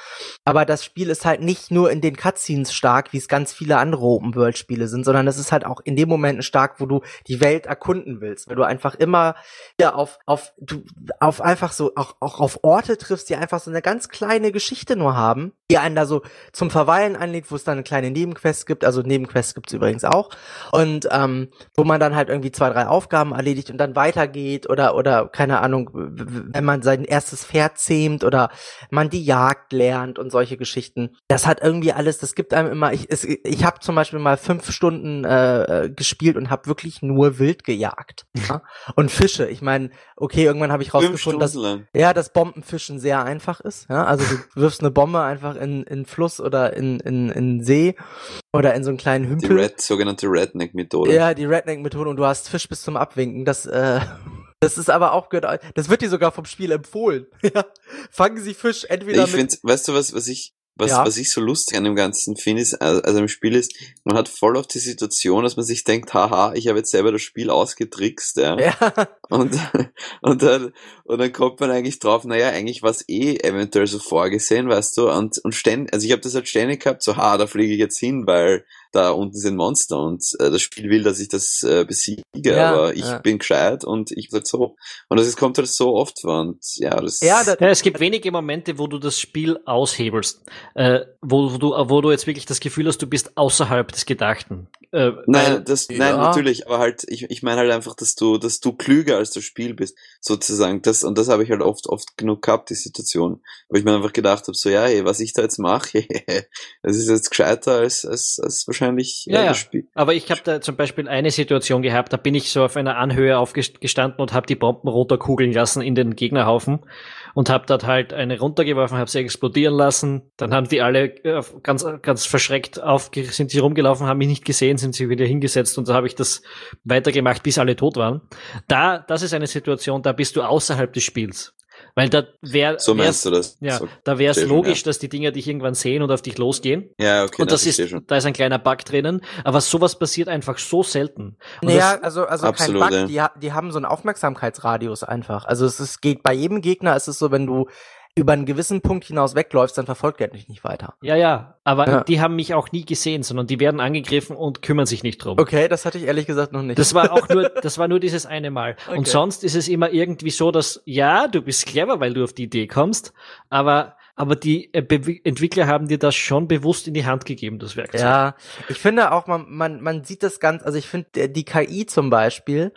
Aber das Spiel ist halt nicht nur in den Cutscenes stark, wie es ganz viele andere Open-World-Spiele sind, sondern es ist halt auch in den Momenten stark, wo du die Welt erkunden willst, weil du einfach immer ja auf, auf, du, auf einfach so, auch, auch auf Orte triffst, die einfach so eine ganz kleine Geschichte nur haben, die einen da so zum Verweilen anlegt, wo es dann eine kleine Nebenquest gibt, also Nebenquest gibt's übrigens auch. Und ähm, wo man dann halt irgendwie zwei, drei Aufgaben erledigt und dann weitergeht oder, oder, keine Ahnung, wenn man sein erstes Pferd zähmt oder man die Jagd lernt und solche Geschichten. Das hat irgendwie alles, das gibt einem immer, ich, es, ich habe zum Beispiel mal fünf Stunden äh, gespielt und habe wirklich nur wild gejagt. ja? Und Fische, ich meine, okay, irgendwann habe ich rausgefunden, dass, ja, dass Bombenfischen sehr einfach ist. Ja? Also du wirfst eine Bombe einfach in, in Fluss oder in, in, in See oder in so einen kleinen Hümpel. Die Red, sogenannte Redneck-Methode. Ja, die Redneck-Methode und du hast Fisch bis zum Abwinken. Das, äh, das ist aber auch gut. Das wird dir sogar vom Spiel empfohlen. ja. Fangen Sie Fisch entweder ich mit. Find, weißt du was, was ich, was, ja. was ich so lustig an dem Ganzen finde, ist, also im Spiel ist, man hat voll auf die Situation, dass man sich denkt, haha, ich habe jetzt selber das Spiel ausgetrickst, ja. ja. Und, und, dann, und dann kommt man eigentlich drauf, naja, eigentlich war es eh eventuell so vorgesehen, weißt du, und, und ständig, also ich habe das halt ständig gehabt, so, ha, da fliege ich jetzt hin, weil da unten sind Monster und äh, das Spiel will, dass ich das äh, besiege, ja, aber ich ja. bin gescheit und ich halt so. Und das ist, kommt halt so oft vor und ja, das ja, da, ja, es gibt wenige Momente, wo du das Spiel aushebelst, äh, wo, wo, du, wo du jetzt wirklich das Gefühl hast, du bist außerhalb des Gedachten. Äh, nein, das, ja. nein, natürlich, aber halt, ich, ich meine halt einfach, dass du, dass du klüger als das Spiel bist, sozusagen. Das, und das habe ich halt oft, oft genug gehabt, die Situation. Wo ich mir einfach gedacht habe, so, ja, hey, was ich da jetzt mache, das ist jetzt gescheiter als, als, als wahrscheinlich ja, ja, das Spiel. Aber ich habe da zum Beispiel eine Situation gehabt, da bin ich so auf einer Anhöhe aufgestanden und habe die Bomben runterkugeln lassen in den Gegnerhaufen und habe dort halt eine runtergeworfen, habe sie explodieren lassen. Dann haben die alle äh, ganz ganz verschreckt auf sind sie rumgelaufen, haben mich nicht gesehen, sind sie wieder hingesetzt und da habe ich das weitergemacht, bis alle tot waren. Da das ist eine Situation, da bist du außerhalb des Spiels. Weil da wäre so meinst du das? Ja, so da wäre es logisch, ja. dass die Dinger dich irgendwann sehen und auf dich losgehen. Ja, okay. Und das, das ist, da ist ein kleiner Bug drinnen. Aber sowas passiert einfach so selten. Und naja, also also absolut, kein Bug. Ja. Die, die haben so einen Aufmerksamkeitsradius einfach. Also es ist, geht bei jedem Gegner. ist Es so, wenn du über einen gewissen Punkt hinaus wegläufst, dann verfolgt er dich nicht weiter. Ja, ja, aber ja. die haben mich auch nie gesehen, sondern die werden angegriffen und kümmern sich nicht drum. Okay, das hatte ich ehrlich gesagt noch nicht. Das war auch nur, das war nur dieses eine Mal. Okay. Und sonst ist es immer irgendwie so, dass, ja, du bist clever, weil du auf die Idee kommst, aber aber die äh, Be Entwickler haben dir das schon bewusst in die Hand gegeben, das Werkzeug. Ja, ich finde auch, man, man, man sieht das ganz, also ich finde die KI zum Beispiel,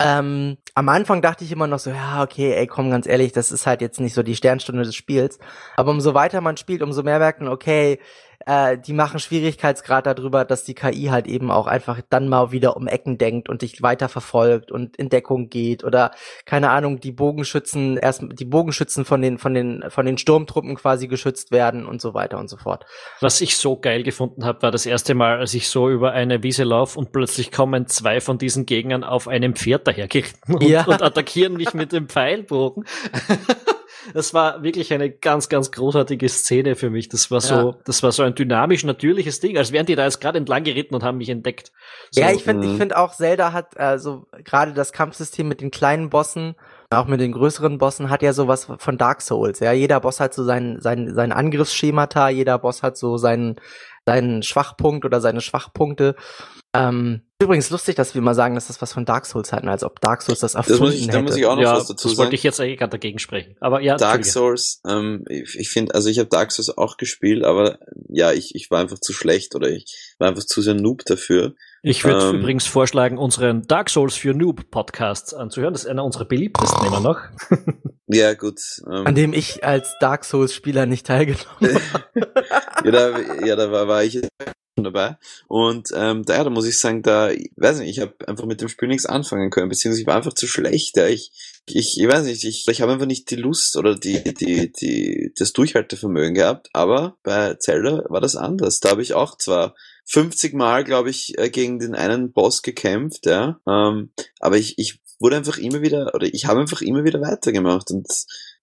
ähm, am Anfang dachte ich immer noch so, ja, okay, ey, komm, ganz ehrlich, das ist halt jetzt nicht so die Sternstunde des Spiels. Aber umso weiter man spielt, umso mehr merkt man, okay, äh, die machen Schwierigkeitsgrad darüber, dass die KI halt eben auch einfach dann mal wieder um Ecken denkt und dich weiter verfolgt und in Deckung geht oder keine Ahnung, die Bogenschützen erst die Bogenschützen von den von den von den Sturmtruppen quasi geschützt werden und so weiter und so fort. Was ich so geil gefunden habe, war das erste Mal, als ich so über eine Wiese laufe und plötzlich kommen zwei von diesen Gegnern auf einem Pferd dahergeritten und, ja. und attackieren mich mit dem Pfeilbogen. das war wirklich eine ganz, ganz großartige Szene für mich. Das war so, ja. das war so ein dynamisch natürliches Ding, als wären die da jetzt gerade entlang geritten und haben mich entdeckt. So, ja, ich finde, ich mhm. finde auch Zelda hat also gerade das Kampfsystem mit den kleinen Bossen, auch mit den größeren Bossen hat ja sowas von Dark Souls. Ja, jeder Boss hat so sein sein sein Angriffsschemata, jeder Boss hat so seinen seinen Schwachpunkt oder seine Schwachpunkte. Ähm, übrigens lustig, dass wir mal sagen, dass das was von Dark Souls hatten, als ob Dark Souls das erfunden das muss ich, hätte. Da muss ich auch noch ja, was dazu das sagen. wollte ich jetzt eigentlich gerade dagegen sprechen. Aber ja, Dark Souls, ähm, ich, ich finde, also ich habe Dark Souls auch gespielt, aber ja, ich, ich war einfach zu schlecht oder ich war einfach zu sehr Noob dafür. Ich würde ähm, übrigens vorschlagen, unseren Dark Souls für Noob Podcast anzuhören. Das ist einer unserer beliebtesten immer noch. ja, gut. Ähm, An dem ich als Dark Souls Spieler nicht teilgenommen habe. ja, da, ja, da war, war ich dabei. Und ähm, da, da muss ich sagen, da, ich weiß nicht, ich habe einfach mit dem Spiel nichts anfangen können, beziehungsweise ich war einfach zu schlecht. Ja. Ich, ich, ich weiß nicht, ich, ich habe einfach nicht die Lust oder die, die, die, das Durchhaltevermögen gehabt, aber bei Zelda war das anders. Da habe ich auch zwar 50 Mal, glaube ich, äh, gegen den einen Boss gekämpft, ja. Ähm, aber ich, ich wurde einfach immer wieder, oder ich habe einfach immer wieder weitergemacht und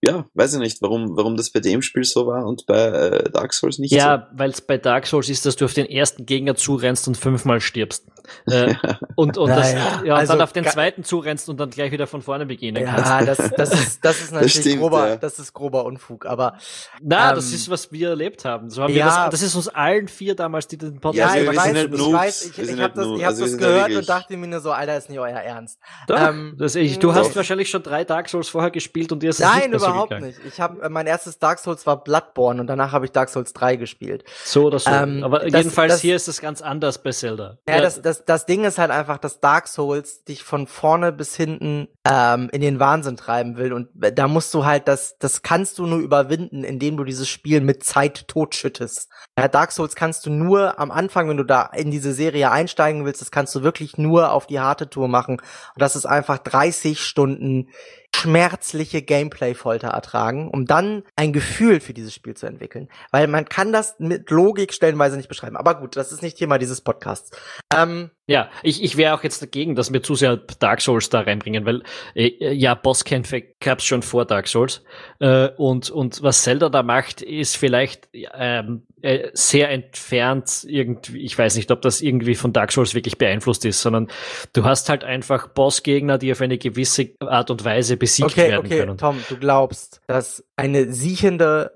ja, weiß ich nicht, warum, warum das bei dem Spiel so war und bei äh, Dark Souls nicht ja, so. weil es bei Dark Souls ist, dass du auf den ersten Gegner zurennst und fünfmal stirbst. Äh, und und, das, ja, ja, also dann auf den zweiten zurennst und dann gleich wieder von vorne beginnen ja, kannst. Ja, das, das, ist, das ist natürlich das stimmt, grober, ja. das ist grober Unfug, aber. Na, ähm, das ist, was wir erlebt haben. So haben ja, wir das, das ist uns allen vier damals, die den Podcast Ja, ich weiß, ich Noobs. weiß, ich, ich habe das, ich hab also das gehört und dachte mir nur so, Alter, ist nicht euer Ernst. Doch, ähm, das ich, du hast wahrscheinlich schon drei Dark Souls vorher gespielt und dir ist es Nein, nicht überhaupt so nicht. Ich habe äh, mein erstes Dark Souls war Bloodborne und danach habe ich Dark Souls 3 gespielt. So oder so. Ähm, Aber das, jedenfalls das, hier ist es ganz anders bei Zelda. Ja, ja, das, das, das Ding ist halt einfach, dass Dark Souls dich von vorne bis hinten ähm, in den Wahnsinn treiben will und da musst du halt das, das kannst du nur überwinden, indem du dieses Spiel mit Zeit totschüttest. Ja, Dark Souls kannst du nur am Anfang, wenn du da in diese Serie einsteigen willst, das kannst du wirklich nur auf die harte Tour machen. Und das ist einfach 30 Stunden schmerzliche Gameplay-Folter ertragen, um dann ein Gefühl für dieses Spiel zu entwickeln. Weil man kann das mit Logik stellenweise nicht beschreiben. Aber gut, das ist nicht Thema dieses Podcasts. Ähm, ja, ich, ich wäre auch jetzt dagegen, dass wir zu sehr Dark Souls da reinbringen, weil äh, ja, Bosskämpfe gab's schon vor Dark Souls. Äh, und, und was Zelda da macht, ist vielleicht ähm, äh, sehr entfernt irgendwie, ich weiß nicht, ob das irgendwie von Dark Souls wirklich beeinflusst ist, sondern du hast halt einfach Bossgegner, die auf eine gewisse Art und Weise besiegt okay, werden okay, können. Tom, du glaubst, dass eine siechende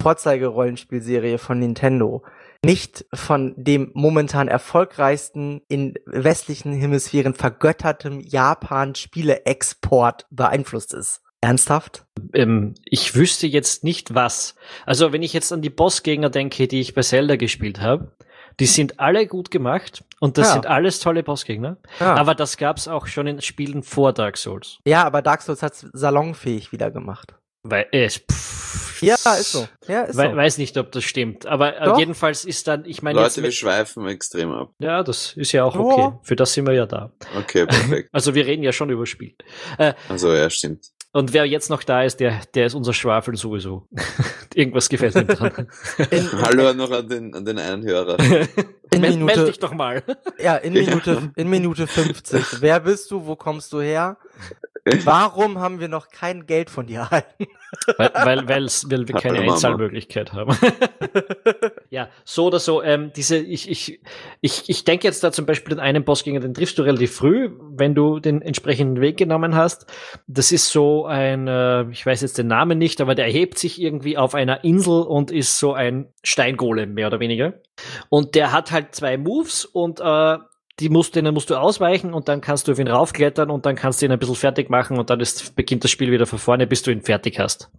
Vorzeigerollenspielserie von Nintendo nicht von dem momentan erfolgreichsten in westlichen Hemisphären vergöttertem Japan-Spiele-Export beeinflusst ist. Ernsthaft? Ähm, ich wüsste jetzt nicht was. Also wenn ich jetzt an die Bossgegner denke, die ich bei Zelda gespielt habe, Die sind alle gut gemacht und das ja. sind alles tolle Bossgegner. Ja. Aber das gab's auch schon in Spielen vor Dark Souls. Ja, aber Dark Souls hat's salonfähig wieder gemacht. Weil es. Pff, ja, ist so. Ja, ist we so. Weiß nicht, ob das stimmt. Aber Doch. jedenfalls ist dann, ich meine. Leute, wir schweifen extrem ab. Ja, das ist ja auch okay. Oh. Für das sind wir ja da. Okay, perfekt. Also wir reden ja schon über Spiel. Äh, also ja, stimmt. Und wer jetzt noch da ist, der, der ist unser Schwafel sowieso. Irgendwas gefällt ihm dran. In, Hallo noch an den, an den einen Hörer. In Meld, Minute, meld dich doch mal. Ja, in Minute, in Minute 50. Wer bist du? Wo kommst du her? Warum haben wir noch kein Geld von dir erhalten? Weil, weil, weil wir keine Einzahlmöglichkeit haben. ja, so oder so. Ähm, diese, ich, ich, ich, ich denke jetzt da zum Beispiel den einen Bossgänger, den triffst du relativ früh, wenn du den entsprechenden Weg genommen hast. Das ist so ein, äh, ich weiß jetzt den Namen nicht, aber der erhebt sich irgendwie auf einer Insel und ist so ein Steingolem, mehr oder weniger. Und der hat halt zwei Moves und äh, die musst, denen musst du ausweichen und dann kannst du auf ihn raufklettern und dann kannst du ihn ein bisschen fertig machen und dann ist, beginnt das Spiel wieder von vorne, bis du ihn fertig hast.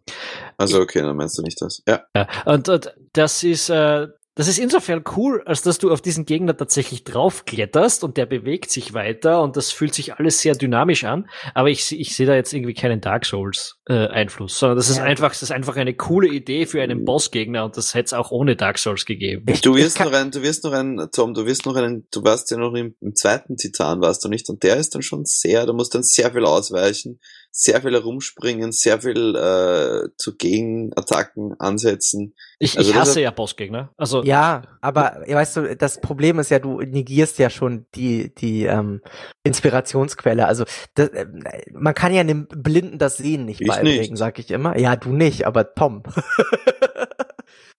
Also okay, dann meinst du nicht das. Ja. ja und, und das ist, äh, das ist insofern cool, als dass du auf diesen Gegner tatsächlich draufkletterst und der bewegt sich weiter und das fühlt sich alles sehr dynamisch an. Aber ich, ich sehe da jetzt irgendwie keinen Dark Souls äh, Einfluss, sondern das ist ja. einfach, das ist einfach eine coole Idee für einen Bossgegner und das hätte es auch ohne Dark Souls gegeben. Du wirst noch einen, du wirst noch einen, Tom, du wirst noch einen, du warst ja noch im, im zweiten Titan, warst du nicht? Und der ist dann schon sehr, du musst dann sehr viel ausweichen sehr viel herumspringen, sehr viel äh, zu Gegenattacken ansetzen. Ich, also ich hasse ja Bossgegner. Also ja, aber weißt du, das Problem ist ja, du negierst ja schon die die ähm, Inspirationsquelle. Also das, äh, man kann ja dem Blinden das Sehen nicht ich beibringen, nicht. sag ich immer. Ja, du nicht, aber Tom.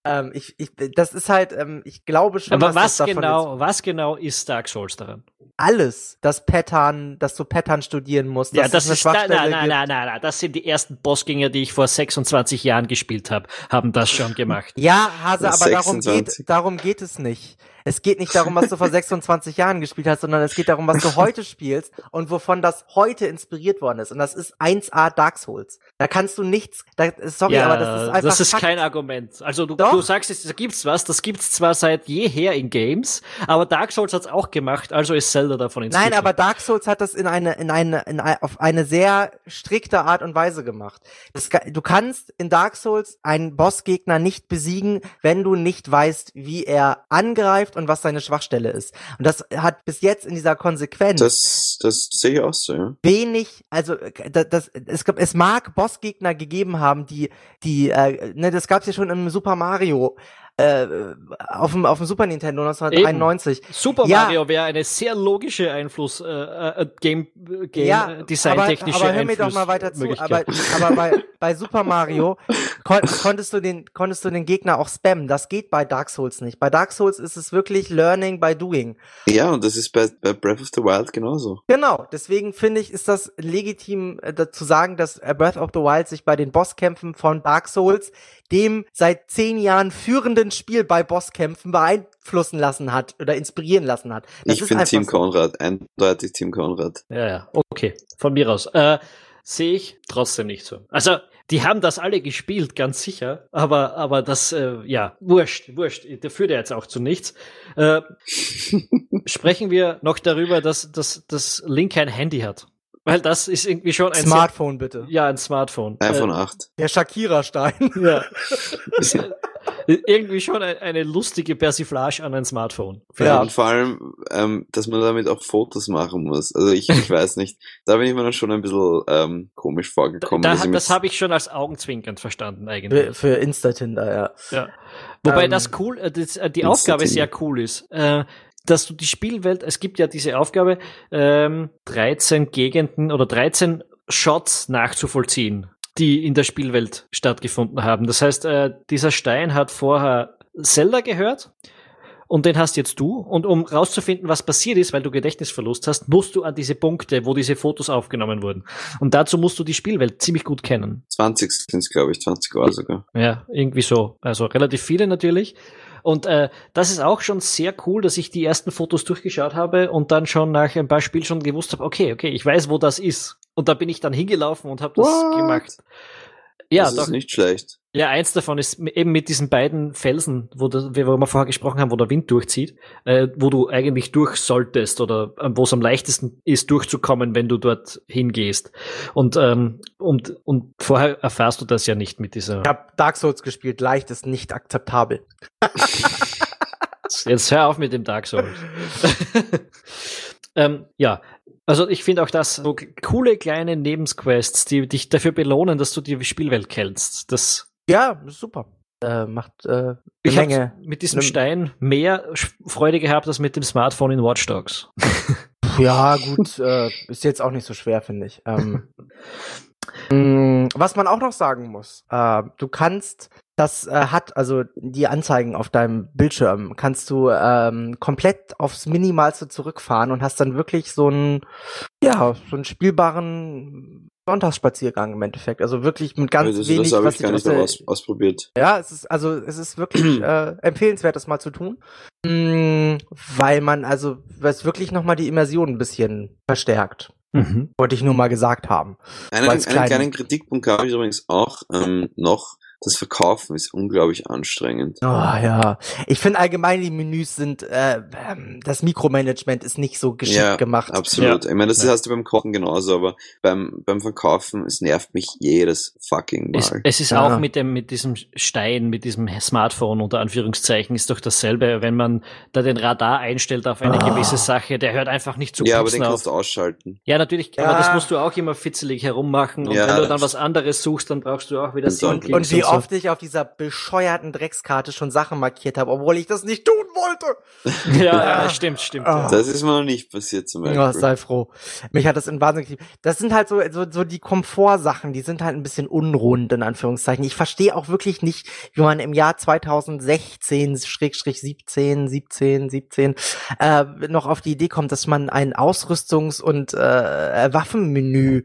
ähm, ich, ich, das ist halt, ähm, ich glaube schon. Aber was, was genau, was genau ist Dark Souls daran? alles, das Pattern, dass du Pattern studieren musst. Ja, das ist, da, nein, nein, nein, nein, das sind die ersten Bossgänger, die ich vor 26 Jahren gespielt habe, haben das schon gemacht. Ja, Hase, aber darum geht, darum geht es nicht. Es geht nicht darum, was du vor 26 Jahren gespielt hast, sondern es geht darum, was du heute spielst und wovon das heute inspiriert worden ist. Und das ist 1A Dark Souls. Da kannst du nichts, da, sorry, ja, aber das ist einfach. Das ist Fakt. kein Argument. Also du, du sagst, da gibt's was, das gibt's zwar seit jeher in Games, aber Dark Souls hat's auch gemacht, also ist Zelda davon inspiriert. Nein, aber Dark Souls hat das in eine, in eine, in eine, auf eine sehr strikte Art und Weise gemacht. Das, du kannst in Dark Souls einen Bossgegner nicht besiegen, wenn du nicht weißt, wie er angreift und was seine Schwachstelle ist. Und das hat bis jetzt in dieser Konsequenz. Das, das sehe ich auch so, ja. Wenig, also das, das es, es mag Bossgegner gegeben haben, die, die, äh, ne, das gab es ja schon im Super Mario, äh, auf, dem, auf dem Super Nintendo 1991. Eben. Super ja. Mario wäre eine sehr logische Einfluss, äh, äh, Game, Game ja, Design technische aber, aber hör mir doch mal weiter zu. Aber, aber bei, bei Super Mario kon konntest du den konntest du den Gegner auch spammen. Das geht bei Dark Souls nicht. Bei Dark Souls ist es wirklich Learning by Doing. Ja, und das ist bei, bei Breath of the Wild genauso. Genau. Deswegen finde ich, ist das legitim äh, zu sagen, dass äh, Breath of the Wild sich bei den Bosskämpfen von Dark Souls dem seit zehn Jahren führenden Spiel bei Bosskämpfen beeinflussen lassen hat oder inspirieren lassen hat. Das ich finde Team so. Konrad, eindeutig Team Konrad. Ja, ja, okay, von mir aus. Äh, Sehe ich trotzdem nicht so. Also, die haben das alle gespielt, ganz sicher, aber, aber das, äh, ja, wurscht, wurscht, der führt ja jetzt auch zu nichts. Äh, sprechen wir noch darüber, dass, dass, dass Link kein Handy hat. Weil das ist irgendwie schon ein Smartphone, sehr, bitte. Ja, ein Smartphone. iPhone äh, 8. Der Shakira-Stein. Ja. irgendwie schon ein, eine lustige Persiflage an ein Smartphone. Ja, und vor allem, ähm, dass man damit auch Fotos machen muss. Also ich, ich weiß nicht. Da bin ich mir dann schon ein bisschen ähm, komisch vorgekommen. Da, da, das habe ich schon als Augenzwinkern verstanden eigentlich. Für, für Insta-Tinder, ja. ja. Wobei ähm, das cool, äh, das, äh, die Aufgabe sehr cool ist. Äh, dass du die Spielwelt, es gibt ja diese Aufgabe, ähm, 13 Gegenden oder 13 Shots nachzuvollziehen, die in der Spielwelt stattgefunden haben. Das heißt, äh, dieser Stein hat vorher Zelda gehört und den hast jetzt du. Und um rauszufinden, was passiert ist, weil du Gedächtnisverlust hast, musst du an diese Punkte, wo diese Fotos aufgenommen wurden. Und dazu musst du die Spielwelt ziemlich gut kennen. 20 sind es, glaube ich, 20 Jahre sogar. Ja, irgendwie so. Also relativ viele natürlich. Und äh, das ist auch schon sehr cool, dass ich die ersten Fotos durchgeschaut habe und dann schon nach ein paar Spielen schon gewusst habe, okay, okay, ich weiß, wo das ist. Und da bin ich dann hingelaufen und habe das What? gemacht. Ja, das doch. ist nicht schlecht. Ja, eins davon ist eben mit diesen beiden Felsen, wo, der, wo wir vorher gesprochen haben, wo der Wind durchzieht, äh, wo du eigentlich durch solltest oder äh, wo es am leichtesten ist, durchzukommen, wenn du dort hingehst. Und, ähm, und, und vorher erfährst du das ja nicht mit dieser. Ich habe Dark Souls gespielt, leicht ist nicht akzeptabel. Jetzt hör auf mit dem Dark Souls. ähm, ja, also ich finde auch das so coole kleine Nebensquests, die dich dafür belohnen, dass du die Spielwelt kennst. Das ja, super. Äh, macht äh, ich Menge. mit diesem Stein mehr Freude gehabt als mit dem Smartphone in Watch Dogs. ja, gut, äh, ist jetzt auch nicht so schwer, finde ich. Ähm, mm, was man auch noch sagen muss, äh, du kannst das äh, hat, also die Anzeigen auf deinem Bildschirm, kannst du ähm, komplett aufs Minimalste zurückfahren und hast dann wirklich so einen, ja, so einen spielbaren Sonntagsspaziergang im Endeffekt. Also wirklich mit ganz also, wenig. Das habe ich gar nicht aus, ausprobiert. Ja, es ist also es ist wirklich äh, empfehlenswert, das mal zu tun, mm, weil man also was wirklich noch mal die Immersion ein bisschen verstärkt. Mhm. Wollte ich nur mal gesagt haben. Einen, einen kleinen Kritikpunkt habe ich übrigens auch ähm, noch das Verkaufen ist unglaublich anstrengend. Oh ja. Ich finde allgemein die Menüs sind, äh, das Mikromanagement ist nicht so geschickt ja, gemacht. Absolut. Ja. Ich meine, das ja. hast du beim Kochen genauso, aber beim, beim Verkaufen, es nervt mich jedes fucking Mal. Es, es ist ja. auch mit dem, mit diesem Stein, mit diesem Smartphone unter Anführungszeichen, ist doch dasselbe, wenn man da den Radar einstellt auf eine oh. gewisse Sache, der hört einfach nicht zu Ja, aber den auf. kannst du ausschalten. Ja, natürlich, aber das musst du auch immer fitzelig herummachen und wenn du dann was anderes suchst, dann brauchst du auch wieder und, und wie oft ich auf dieser bescheuerten Dreckskarte schon Sachen markiert habe, obwohl ich das nicht tun wollte. ja, ja, stimmt, stimmt. Oh. Das ist mir noch nicht passiert zum Beispiel. Oh, sei froh. Mich hat das in Wahnsinn Das sind halt so, so, so die Komfortsachen, die sind halt ein bisschen unrund, in Anführungszeichen. Ich verstehe auch wirklich nicht, wie man im Jahr 2016, Schrägstrich 17, 17, 17, äh, noch auf die Idee kommt, dass man ein Ausrüstungs- und äh, Waffenmenü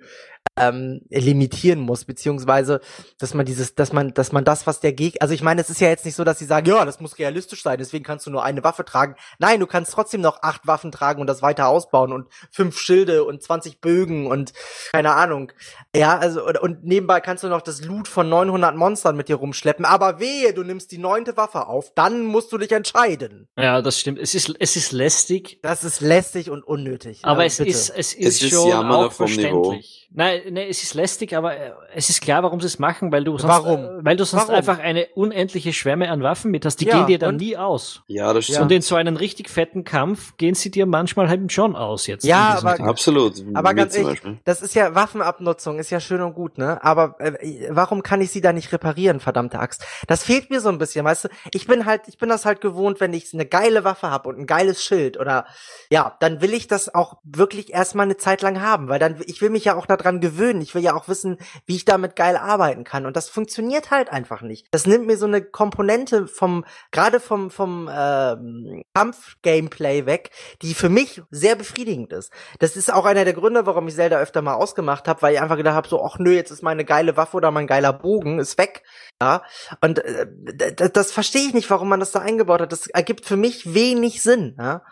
ähm, limitieren muss, beziehungsweise, dass man dieses, dass man, dass man das, was der Gegner, also ich meine, es ist ja jetzt nicht so, dass sie sagen, ja, das muss realistisch sein, deswegen kannst du nur eine Waffe tragen. Nein, du kannst trotzdem noch acht Waffen tragen und das weiter ausbauen und fünf Schilde und 20 Bögen und keine Ahnung. Ja, also, und, und nebenbei kannst du noch das Loot von 900 Monstern mit dir rumschleppen, aber wehe, du nimmst die neunte Waffe auf, dann musst du dich entscheiden. Ja, das stimmt. Es ist, es ist lästig. Das ist lästig und unnötig. Aber also, es ist, es ist, es ist schon auch verständlich. Nein, nee, es ist lästig, aber äh, es ist klar, warum sie es machen, weil du sonst, warum? Äh, weil du sonst warum? einfach eine unendliche Schwärme an Waffen mit hast. Die ja, gehen dir dann nie aus. Ja, das stimmt. Und in so einen richtig fetten Kampf gehen sie dir manchmal halt schon aus jetzt. Ja, aber absolut. Aber ganz ehrlich, das ist ja Waffenabnutzung, ist ja schön und gut, ne? Aber äh, warum kann ich sie da nicht reparieren, verdammte Axt? Das fehlt mir so ein bisschen, weißt du? Ich bin halt, ich bin das halt gewohnt, wenn ich eine geile Waffe habe und ein geiles Schild oder ja, dann will ich das auch wirklich erstmal eine Zeit lang haben, weil dann ich will mich ja auch daran gewöhnen. Ich will ja auch wissen, wie ich damit geil arbeiten kann. Und das funktioniert halt einfach nicht. Das nimmt mir so eine Komponente vom, gerade vom, vom ähm, Kampf-Gameplay weg, die für mich sehr befriedigend ist. Das ist auch einer der Gründe, warum ich Zelda öfter mal ausgemacht habe, weil ich einfach gedacht habe, so, ach nö, jetzt ist meine geile Waffe oder mein geiler Bogen, ist weg. Ja. Und äh, das, das verstehe ich nicht, warum man das da eingebaut hat. Das ergibt für mich wenig Sinn. Ja.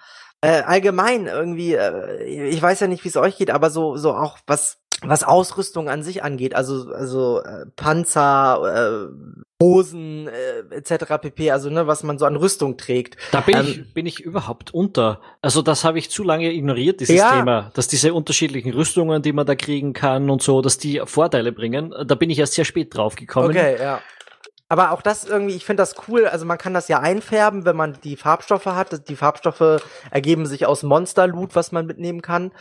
Äh, allgemein irgendwie, äh, ich weiß ja nicht, wie es euch geht, aber so, so auch was was Ausrüstung an sich angeht, also also äh, Panzer, äh, Hosen äh, etc. pp. Also ne, was man so an Rüstung trägt. Da bin ähm, ich bin ich überhaupt unter. Also das habe ich zu lange ignoriert dieses ja. Thema, dass diese unterschiedlichen Rüstungen, die man da kriegen kann und so, dass die Vorteile bringen. Da bin ich erst sehr spät drauf gekommen. Okay, ja. Aber auch das irgendwie, ich finde das cool. Also man kann das ja einfärben, wenn man die Farbstoffe hat. Die Farbstoffe ergeben sich aus Monster-Loot, was man mitnehmen kann.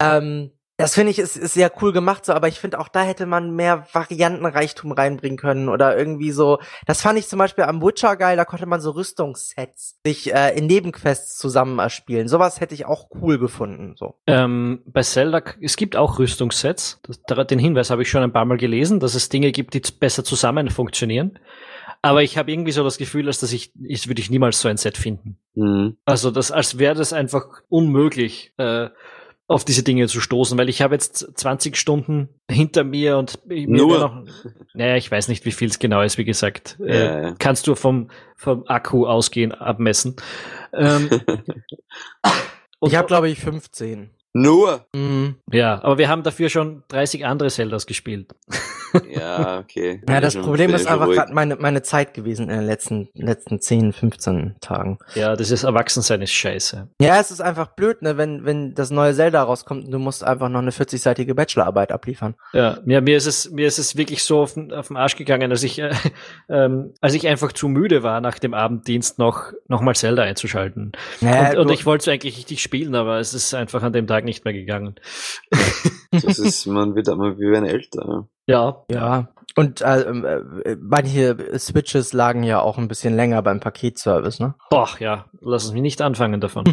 Ähm, das finde ich ist, ist sehr cool gemacht so, aber ich finde auch da hätte man mehr Variantenreichtum reinbringen können oder irgendwie so. Das fand ich zum Beispiel am Witcher geil, da konnte man so Rüstungssets sich äh, in Nebenquests zusammen erspielen. Sowas hätte ich auch cool gefunden. So. Ähm, bei Zelda, es gibt auch Rüstungssets. Das, den Hinweis habe ich schon ein paar Mal gelesen, dass es Dinge gibt, die besser zusammen funktionieren. Aber ich habe irgendwie so das Gefühl, dass das ich, ich würde ich niemals so ein Set finden. Mhm. Also das, als wäre das einfach unmöglich. Äh, auf diese Dinge zu stoßen, weil ich habe jetzt 20 Stunden hinter mir und mir Nur. noch, naja, ich weiß nicht, wie viel es genau ist, wie gesagt, ja, äh, ja. kannst du vom, vom Akku ausgehen, abmessen. Ähm, ich habe, glaube ich, 15. Nur? Mhm. Ja, aber wir haben dafür schon 30 andere Zeldas gespielt. Ja, okay. Ja, das Problem ist einfach gerade meine, meine Zeit gewesen in den letzten, letzten 10, 15 Tagen. Ja, das ist Erwachsensein ist scheiße. Ja, es ist einfach blöd, ne, wenn, wenn das neue Zelda rauskommt und du musst einfach noch eine 40-seitige Bachelorarbeit abliefern. Ja, ja, mir ist es, mir ist es wirklich so auf, auf den Arsch gegangen, dass ich, äh, ähm, als ich einfach zu müde war, nach dem Abenddienst noch, noch mal Zelda einzuschalten. Ja, und, und ich wollte es eigentlich richtig spielen, aber es ist einfach an dem Tag nicht mehr gegangen. das ist, man wird immer wie ein älter. Ja. Ja. Und äh, äh, manche Switches lagen ja auch ein bisschen länger beim Paketservice, ne? Boah, ja, lass uns mich nicht anfangen davon.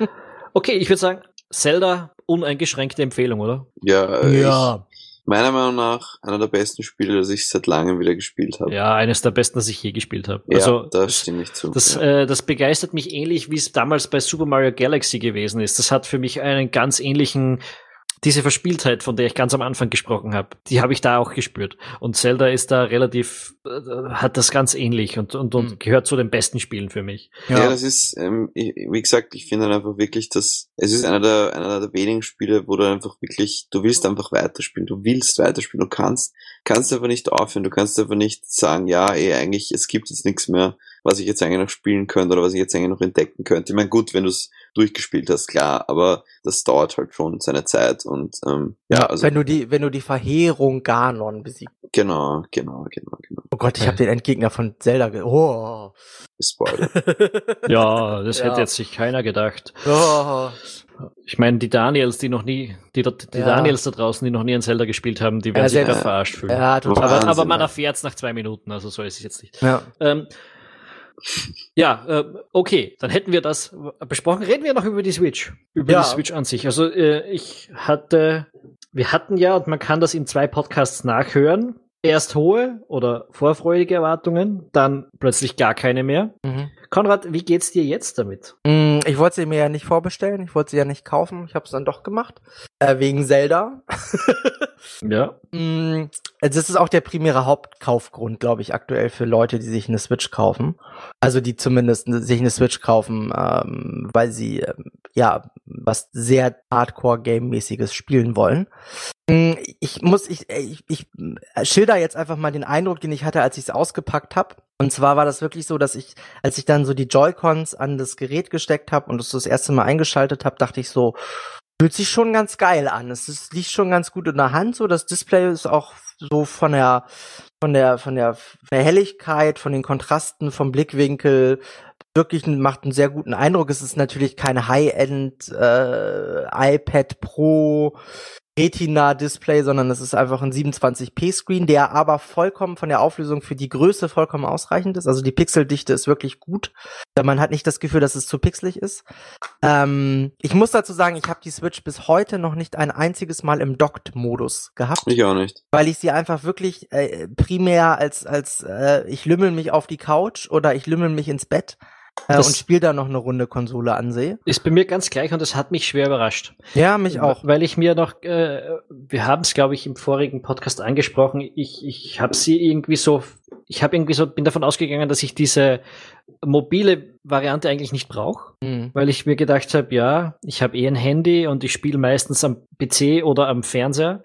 okay, ich würde sagen, Zelda, uneingeschränkte Empfehlung, oder? Ja, ja. Ich, meiner Meinung nach einer der besten Spiele, das ich seit langem wieder gespielt habe. Ja, eines der besten, das ich je gespielt habe. Ja, also, da stimme ich zu. Das, ja. äh, das begeistert mich ähnlich, wie es damals bei Super Mario Galaxy gewesen ist. Das hat für mich einen ganz ähnlichen diese Verspieltheit, von der ich ganz am Anfang gesprochen habe, die habe ich da auch gespürt. Und Zelda ist da relativ, äh, hat das ganz ähnlich und, und, und mhm. gehört zu den besten Spielen für mich. Ja, ja das ist, ähm, ich, wie gesagt, ich finde einfach wirklich, dass es ist einer der, einer der wenigen Spiele, wo du einfach wirklich, du willst einfach weiterspielen, du willst weiterspielen, du kannst, kannst einfach nicht aufhören, du kannst einfach nicht sagen, ja, eh, eigentlich, es gibt jetzt nichts mehr, was ich jetzt eigentlich noch spielen könnte oder was ich jetzt eigentlich noch entdecken könnte. Ich meine, gut, wenn du es durchgespielt hast, klar, aber das dauert halt schon seine Zeit und ähm, ja, also wenn du die, wenn du die Verheerung Ganon besiegst. Genau, genau, genau, genau. Oh Gott, ich habe den Endgegner von Zelda. Ge oh. Spoiler. ja, das ja. hätte jetzt sich keiner gedacht. Oh. Ich meine, die Daniels, die noch nie, die, die ja. Daniels da draußen, die noch nie ein Zelda gespielt haben, die werden ja, sich gerade verarscht fühlen. Ja, total. Aber, aber man erfährt es nach zwei Minuten, also so ist es jetzt nicht. Ja. Ähm, ja, äh, okay, dann hätten wir das besprochen. Reden wir noch über die Switch, über ja. die Switch an sich. Also äh, ich hatte, wir hatten ja, und man kann das in zwei Podcasts nachhören, erst hohe oder vorfreudige Erwartungen, dann plötzlich gar keine mehr. Mhm. Konrad, wie geht's dir jetzt damit? Mm, ich wollte sie mir ja nicht vorbestellen, ich wollte sie ja nicht kaufen, ich habe es dann doch gemacht. Äh, wegen Zelda. ja. Mm, also das ist auch der primäre Hauptkaufgrund, glaube ich, aktuell für Leute, die sich eine Switch kaufen. Also die zumindest sich eine Switch kaufen, ähm, weil sie ähm, ja was sehr Hardcore-Game-mäßiges spielen wollen. Mm, ich muss, ich, ich, ich schilder jetzt einfach mal den Eindruck, den ich hatte, als ich es ausgepackt habe. Und zwar war das wirklich so, dass ich, als ich dann so die Joy-Cons an das Gerät gesteckt habe und es das erste Mal eingeschaltet habe, dachte ich so, fühlt sich schon ganz geil an. Es ist, liegt schon ganz gut in der Hand. So, das Display ist auch so von der, von der, von der Verhelligkeit, von den Kontrasten, vom Blickwinkel wirklich macht einen sehr guten Eindruck. Es ist natürlich kein High-End äh, iPad Pro Retina-Display, sondern es ist einfach ein 27p-Screen, der aber vollkommen von der Auflösung für die Größe vollkommen ausreichend ist. Also die Pixeldichte ist wirklich gut. Man hat nicht das Gefühl, dass es zu pixelig ist. Ähm, ich muss dazu sagen, ich habe die Switch bis heute noch nicht ein einziges Mal im Docked-Modus gehabt. Ich auch nicht. Weil ich sie einfach wirklich äh, primär als, als äh, ich lümmel mich auf die Couch oder ich lümmel mich ins Bett äh, und spiel da noch eine Runde Konsole ansehe. Ist bei mir ganz gleich und das hat mich schwer überrascht. Ja, mich auch. Weil ich mir noch, äh, wir haben es, glaube ich, im vorigen Podcast angesprochen, ich, ich habe sie irgendwie so, ich habe irgendwie so, bin davon ausgegangen, dass ich diese mobile Variante eigentlich nicht brauche, mhm. weil ich mir gedacht habe, ja, ich habe eh ein Handy und ich spiele meistens am PC oder am Fernseher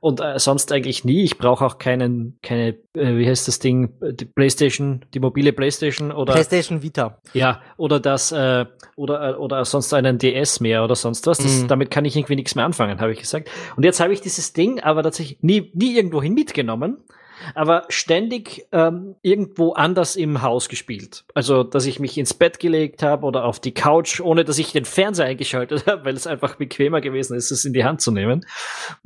und äh, sonst eigentlich nie. Ich brauche auch keinen, keine, äh, wie heißt das Ding, die PlayStation, die mobile PlayStation oder PlayStation Vita. Ja, oder das äh, oder äh, oder sonst einen DS mehr oder sonst was. Das, mhm. Damit kann ich irgendwie nichts mehr anfangen, habe ich gesagt. Und jetzt habe ich dieses Ding aber tatsächlich nie nie irgendwohin mitgenommen aber ständig ähm, irgendwo anders im Haus gespielt. Also, dass ich mich ins Bett gelegt habe oder auf die Couch, ohne dass ich den Fernseher eingeschaltet habe, weil es einfach bequemer gewesen ist, es in die Hand zu nehmen.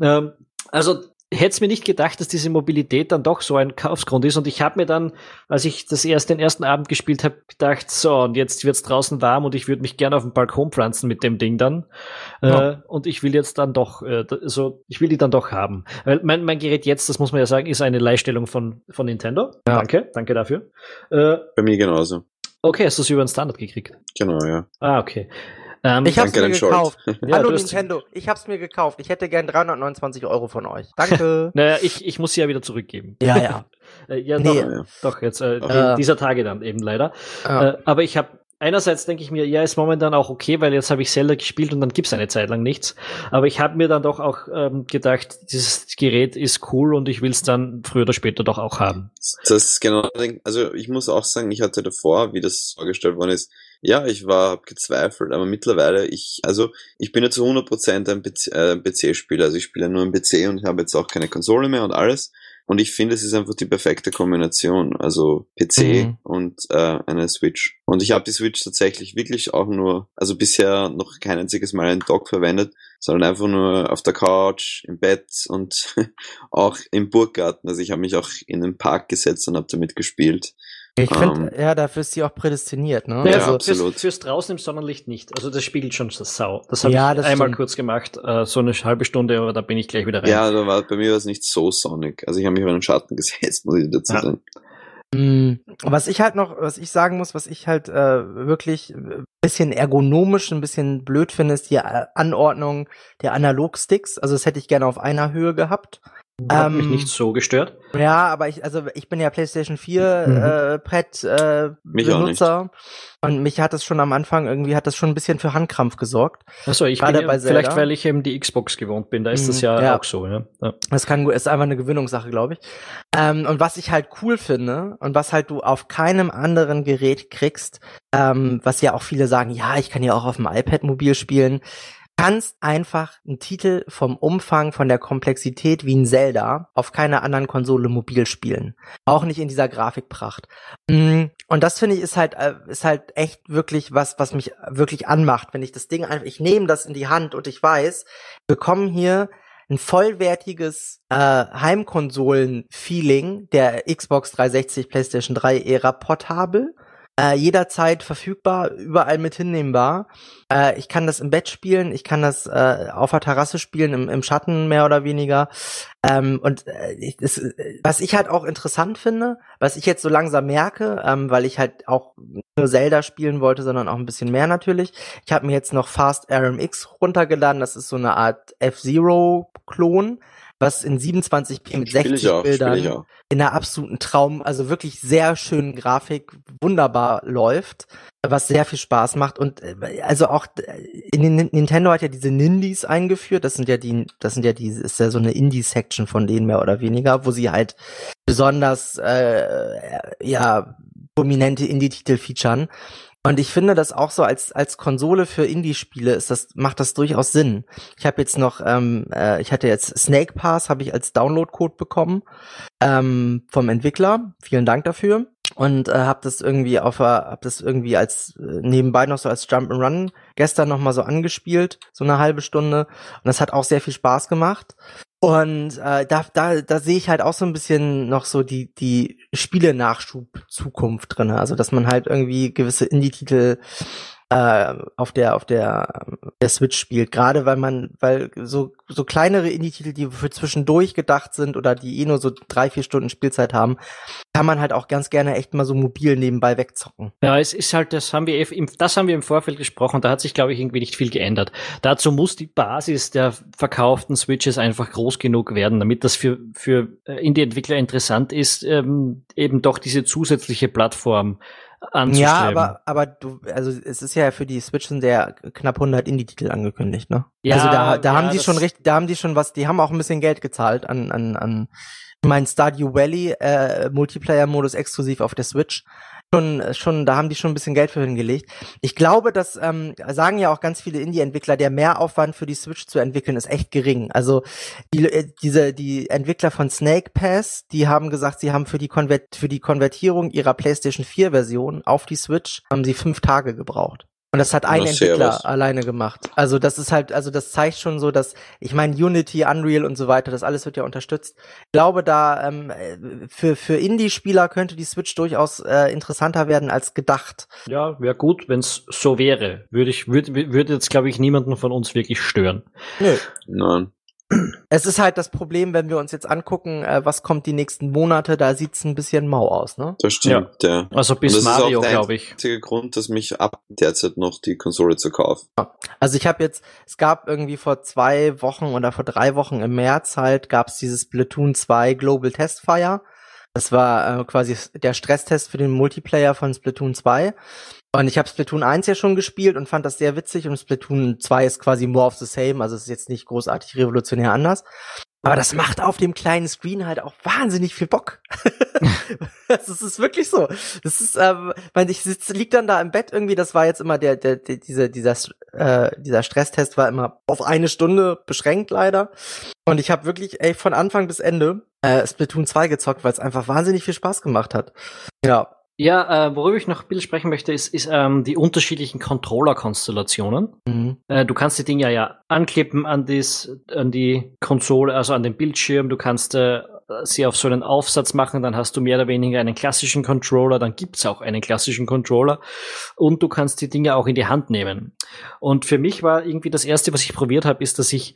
Ähm, also hätte es mir nicht gedacht, dass diese Mobilität dann doch so ein Kaufsgrund ist. Und ich habe mir dann, als ich das erst den ersten Abend gespielt habe, gedacht, so, und jetzt wird's draußen warm und ich würde mich gerne auf dem Balkon pflanzen mit dem Ding dann. Ja. Äh, und ich will jetzt dann doch, äh, so, ich will die dann doch haben. Weil mein, mein Gerät jetzt, das muss man ja sagen, ist eine Leihstellung von, von Nintendo. Ja. Danke, danke dafür. Äh, Bei mir genauso. Okay, hast du es über den Standard gekriegt? Genau, ja. Ah, okay. Ähm, ich hab's mir gekauft. ja, Hallo Nintendo, ich hab's mir gekauft. Ich hätte gern 329 Euro von euch. Danke. naja, ich, ich muss sie ja wieder zurückgeben. Ja, ja. Äh, ja, nee. doch, doch, jetzt äh, äh, dieser Tage dann eben leider. Ja. Äh, aber ich habe einerseits denke ich mir, ja, ist momentan auch okay, weil jetzt habe ich Zelda gespielt und dann gibt's eine Zeit lang nichts. Aber ich habe mir dann doch auch ähm, gedacht, dieses Gerät ist cool und ich will es dann früher oder später doch auch haben. Das ist genau, also ich muss auch sagen, ich hatte davor, wie das vorgestellt worden ist, ja, ich war hab gezweifelt, aber mittlerweile, ich, also ich bin ja zu 100% ein PC-Spieler, äh, also ich spiele nur im PC und ich habe jetzt auch keine Konsole mehr und alles. Und ich finde, es ist einfach die perfekte Kombination. Also PC mhm. und äh, eine Switch. Und ich habe die Switch tatsächlich wirklich auch nur, also bisher noch kein einziges Mal einen Dock verwendet, sondern einfach nur auf der Couch, im Bett und auch im Burggarten. Also ich habe mich auch in den Park gesetzt und habe damit gespielt. Ich finde, um, ähm. ja, dafür ist sie auch prädestiniert, ne? Ja, also, absolut. Fürs, fürs, draußen im Sonnenlicht nicht. Also das spiegelt schon so Sau. Das habe ja, ich einmal stimmt. kurz gemacht, äh, so eine halbe Stunde, aber da bin ich gleich wieder rein. Ja, da war, bei mir war es nicht so sonnig. Also ich habe mich auf den Schatten gesetzt, muss ich dazu sagen. Mm, was ich halt noch, was ich sagen muss, was ich halt äh, wirklich ein bisschen ergonomisch, ein bisschen blöd finde, ist die äh, Anordnung der Analogsticks. Also das hätte ich gerne auf einer Höhe gehabt. Hat ähm, mich nicht so gestört. Ja, aber ich, also ich bin ja PlayStation 4 mhm. äh, Pad äh, Benutzer und mich hat das schon am Anfang irgendwie hat das schon ein bisschen für Handkrampf gesorgt. Achso, ich Gerade bin ja, vielleicht weil ich eben die Xbox gewohnt bin, da ist mhm, das ja, ja, auch so, ne? Ja. Das kann ist einfach eine Gewöhnungssache, glaube ich. Ähm, und was ich halt cool finde und was halt du auf keinem anderen Gerät kriegst, ähm, was ja auch viele sagen, ja, ich kann ja auch auf dem iPad mobil spielen kannst einfach einen Titel vom Umfang, von der Komplexität wie ein Zelda auf keiner anderen Konsole mobil spielen. Auch nicht in dieser Grafikpracht. Mm, und das finde ich ist halt, äh, ist halt echt wirklich was, was mich wirklich anmacht. Wenn ich das Ding einfach, ich nehme das in die Hand und ich weiß, wir bekommen hier ein vollwertiges äh, Heimkonsolen-Feeling der Xbox 360, PlayStation 3 Ära portabel äh, jederzeit verfügbar, überall mit hinnehmbar. Äh, ich kann das im Bett spielen, ich kann das äh, auf der Terrasse spielen, im, im Schatten mehr oder weniger. Ähm, und äh, das, was ich halt auch interessant finde, was ich jetzt so langsam merke, ähm, weil ich halt auch nur Zelda spielen wollte, sondern auch ein bisschen mehr natürlich. Ich habe mir jetzt noch Fast RMX runtergeladen, das ist so eine Art F-Zero-Klon was in 27p mit 60 auch, Bildern in einer absoluten Traum, also wirklich sehr schönen Grafik wunderbar läuft, was sehr viel Spaß macht. Und äh, also auch äh, in den Nintendo hat ja diese Nindies eingeführt, das sind ja die das sind ja die ist ja so eine Indie Section von denen mehr oder weniger, wo sie halt besonders äh, ja prominente Indie Titel featuren und ich finde das auch so als als Konsole für Indie-Spiele ist das macht das durchaus Sinn. Ich habe jetzt noch, ähm, äh, ich hatte jetzt Snake Pass habe ich als Download-Code bekommen ähm, vom Entwickler. Vielen Dank dafür und äh, habe das irgendwie auf hab das irgendwie als äh, nebenbei noch so als Jump and Run gestern noch mal so angespielt, so eine halbe Stunde und das hat auch sehr viel Spaß gemacht. Und äh, da, da, da sehe ich halt auch so ein bisschen noch so die, die Spiele-Nachschub-Zukunft drinne. Also, dass man halt irgendwie gewisse Indie-Titel äh, auf der auf der der Switch spielt. Gerade weil man, weil so so kleinere Indie-Titel, die für zwischendurch gedacht sind oder die eh nur so drei vier Stunden Spielzeit haben, kann man halt auch ganz gerne echt mal so mobil nebenbei wegzocken. Ja, es ist halt, das haben wir im, das haben wir im Vorfeld gesprochen. Da hat sich glaube ich irgendwie nicht viel geändert. Dazu muss die Basis der verkauften Switches einfach groß genug werden, damit das für für äh, Indie-Entwickler interessant ist, ähm, eben doch diese zusätzliche Plattform anzustreben. Ja, aber, aber du, also es ist ja für die Switch sind der knapp 100 Indie-Titel angekündigt, ne? Ja, also da, da ja, haben die schon recht, da haben die schon was, die haben auch ein bisschen Geld gezahlt an, an, an mein Stardew Valley äh, Multiplayer-Modus exklusiv auf der Switch schon, schon, da haben die schon ein bisschen Geld für hingelegt. Ich glaube, dass ähm, sagen ja auch ganz viele Indie-Entwickler, der Mehraufwand für die Switch zu entwickeln ist echt gering. Also die, äh, diese die Entwickler von Snake Pass, die haben gesagt, sie haben für die Konvert für die Konvertierung ihrer PlayStation 4 Version auf die Switch haben sie fünf Tage gebraucht. Und das hat ein Entwickler alleine gemacht. Also das ist halt, also das zeigt schon so, dass, ich meine, Unity, Unreal und so weiter, das alles wird ja unterstützt. Ich glaube, da ähm, für, für Indie-Spieler könnte die Switch durchaus äh, interessanter werden als gedacht. Ja, wäre gut, wenn es so wäre. Würde ich, würde, würde jetzt, glaube ich, niemanden von uns wirklich stören. Nö. Nein. Es ist halt das Problem, wenn wir uns jetzt angucken, äh, was kommt die nächsten Monate, da sieht's ein bisschen mau aus, ne? Das stimmt, ja. ja. Also bis Mario, glaube ich. Das ist der einzige Grund, dass mich ab derzeit noch die Konsole zu kaufen. Also ich habe jetzt, es gab irgendwie vor zwei Wochen oder vor drei Wochen im März halt, gab's dieses Platoon 2 Global Test Fire. Das war äh, quasi der Stresstest für den Multiplayer von Splatoon 2. Und ich habe Splatoon 1 ja schon gespielt und fand das sehr witzig und Splatoon 2 ist quasi more of the same, also es ist jetzt nicht großartig revolutionär anders. Aber das macht auf dem kleinen Screen halt auch wahnsinnig viel Bock. das ist wirklich so. Das ist, ähm, ich sitze, lieg dann da im Bett irgendwie. Das war jetzt immer der, der, der dieser, dieser, äh, dieser Stresstest war immer auf eine Stunde beschränkt leider. Und ich habe wirklich, ey, von Anfang bis Ende äh, Splatoon 2 gezockt, weil es einfach wahnsinnig viel Spaß gemacht hat. Ja, ja, äh, worüber ich noch ein bisschen sprechen möchte, ist, ist ähm, die unterschiedlichen Controller-Konstellationen. Mhm. Äh, du kannst die Dinge ja anklippen an, dies, an die Konsole, also an den Bildschirm. Du kannst äh, sie auf so einen Aufsatz machen, dann hast du mehr oder weniger einen klassischen Controller, dann gibt's auch einen klassischen Controller und du kannst die Dinge auch in die Hand nehmen. Und für mich war irgendwie das Erste, was ich probiert habe, ist, dass ich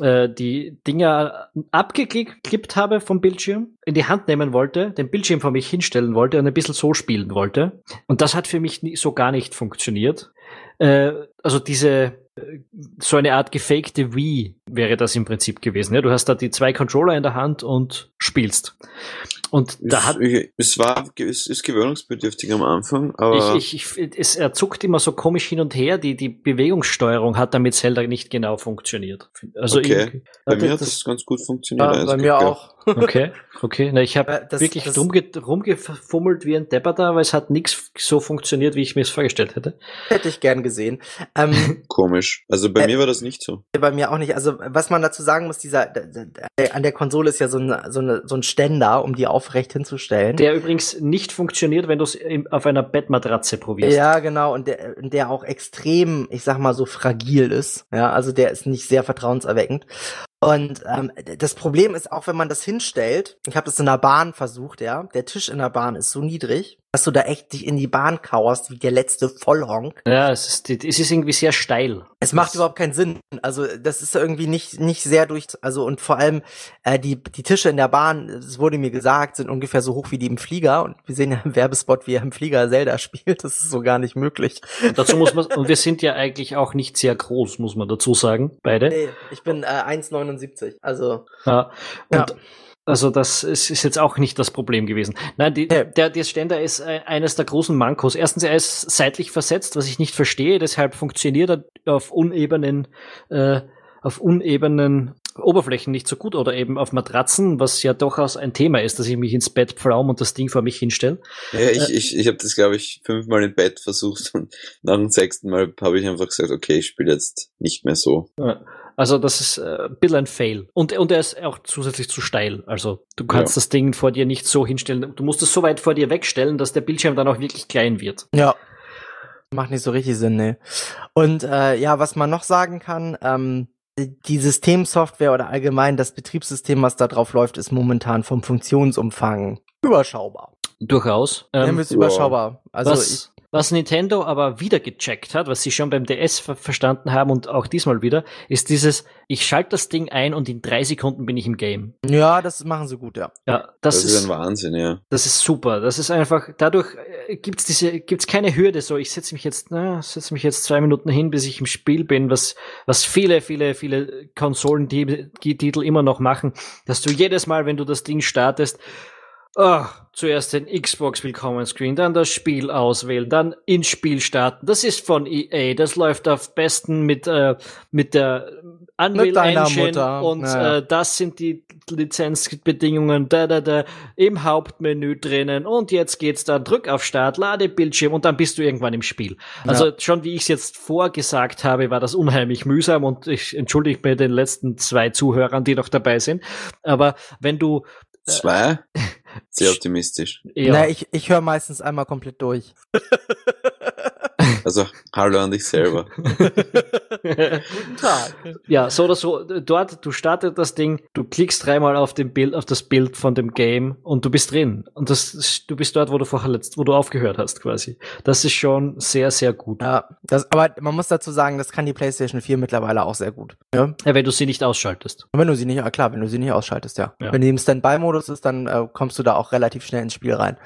äh, die Dinger abgeklippt habe vom Bildschirm, in die Hand nehmen wollte, den Bildschirm vor mich hinstellen wollte und ein bisschen so spielen wollte. Und das hat für mich so gar nicht funktioniert. Äh, also diese so eine Art gefakte Wii wäre das im Prinzip gewesen. Ja? Du hast da die zwei Controller in der Hand und spielst. Und da hat es war es ist gewöhnungsbedürftig am Anfang, aber ich, ich, ich, es er zuckt immer so komisch hin und her. Die die Bewegungssteuerung hat damit Zelda nicht genau funktioniert. Also okay. bei mir hat das, das, ganz gut funktioniert. Ja, bei mir auch. Okay, okay. Na, ich habe äh, wirklich das, rumge rumgefummelt wie ein Depper da, aber es hat nichts so funktioniert, wie ich mir es vorgestellt hätte. Hätte ich gern gesehen. Ähm, Komisch. Also bei äh, mir war das nicht so. Bei mir auch nicht. Also was man dazu sagen muss, dieser an der Konsole ist ja so ein, so, eine, so ein Ständer, um die aufrecht hinzustellen. Der übrigens nicht funktioniert, wenn du es auf einer Bettmatratze probierst. Ja, genau. Und der, der auch extrem, ich sag mal so fragil ist. Ja, also der ist nicht sehr vertrauenserweckend. Und ähm, das Problem ist auch, wenn man das hinstellt, ich habe das in der Bahn versucht, ja, der Tisch in der Bahn ist so niedrig, dass du da echt dich in die Bahn kauerst, wie der letzte Vollhonk. Ja, es ist, es ist irgendwie sehr steil. Es macht das überhaupt keinen Sinn. Also das ist irgendwie nicht nicht sehr durch, also und vor allem äh, die die Tische in der Bahn, es wurde mir gesagt, sind ungefähr so hoch wie die im Flieger und wir sehen ja im Werbespot, wie er im Flieger Zelda spielt. Das ist so gar nicht möglich. Und dazu muss man und wir sind ja eigentlich auch nicht sehr groß, muss man dazu sagen, beide. Nee, ich bin äh, 1,79. Also ja. Und ja. Also das ist, ist jetzt auch nicht das Problem gewesen. Nein, die, der, der Ständer ist äh, eines der großen Mankos. Erstens, er ist seitlich versetzt, was ich nicht verstehe. Deshalb funktioniert er auf unebenen, äh, auf unebenen Oberflächen nicht so gut oder eben auf Matratzen, was ja durchaus ein Thema ist, dass ich mich ins Bett pflaum und das Ding vor mich hinstelle. Ja, ich, äh, ich, ich habe das, glaube ich, fünfmal im Bett versucht und nach dem sechsten Mal habe ich einfach gesagt, okay, ich spiele jetzt nicht mehr so. Ja. Also das ist äh, ein bisschen ein Fail. Und, und er ist auch zusätzlich zu steil. Also du kannst ja. das Ding vor dir nicht so hinstellen. Du musst es so weit vor dir wegstellen, dass der Bildschirm dann auch wirklich klein wird. Ja. Macht nicht so richtig Sinn, ne. Und äh, ja, was man noch sagen kann, ähm, die Systemsoftware oder allgemein das Betriebssystem, was da drauf läuft, ist momentan vom Funktionsumfang überschaubar. Durchaus. Ähm, ja, überschaubar. Also was, ich, was Nintendo aber wieder gecheckt hat, was sie schon beim DS ver verstanden haben und auch diesmal wieder, ist dieses, ich schalte das Ding ein und in drei Sekunden bin ich im Game. Ja, das machen sie gut, ja. Ja, das, das ist, ist, ein Wahnsinn, ja. Das ist super. Das ist einfach, dadurch äh, gibt's diese, gibt's keine Hürde, so ich setze mich jetzt, na, setze mich jetzt zwei Minuten hin, bis ich im Spiel bin, was, was viele, viele, viele Konsolentitel immer noch machen, dass du jedes Mal, wenn du das Ding startest, Oh, zuerst den Xbox Willkommen Screen, dann das Spiel auswählen, dann ins Spiel starten. Das ist von EA, das läuft auf besten mit äh, mit der Unreal Engine Mutter. und ja. äh, das sind die Lizenzbedingungen da da da im Hauptmenü drinnen und jetzt geht's da drück auf Start, lade Bildschirm und dann bist du irgendwann im Spiel. Also ja. schon wie ich es jetzt vorgesagt habe, war das unheimlich mühsam und ich entschuldige mir den letzten zwei Zuhörern, die noch dabei sind, aber wenn du Zwei? Sehr optimistisch. Ja. Na, ich, ich höre meistens einmal komplett durch. Also, hallo an dich selber. Guten Tag. Ja, so oder so, dort, du startest das Ding, du klickst dreimal auf dem Bild, auf das Bild von dem Game und du bist drin. Und das, du bist dort, wo du vorher letzt, wo du aufgehört hast, quasi. Das ist schon sehr, sehr gut. Ja, das, aber man muss dazu sagen, das kann die PlayStation 4 mittlerweile auch sehr gut. Ja, ja wenn du sie nicht ausschaltest. Wenn du sie nicht, klar, wenn du sie nicht ausschaltest, ja. ja. Wenn die im Standby-Modus ist, dann äh, kommst du da auch relativ schnell ins Spiel rein.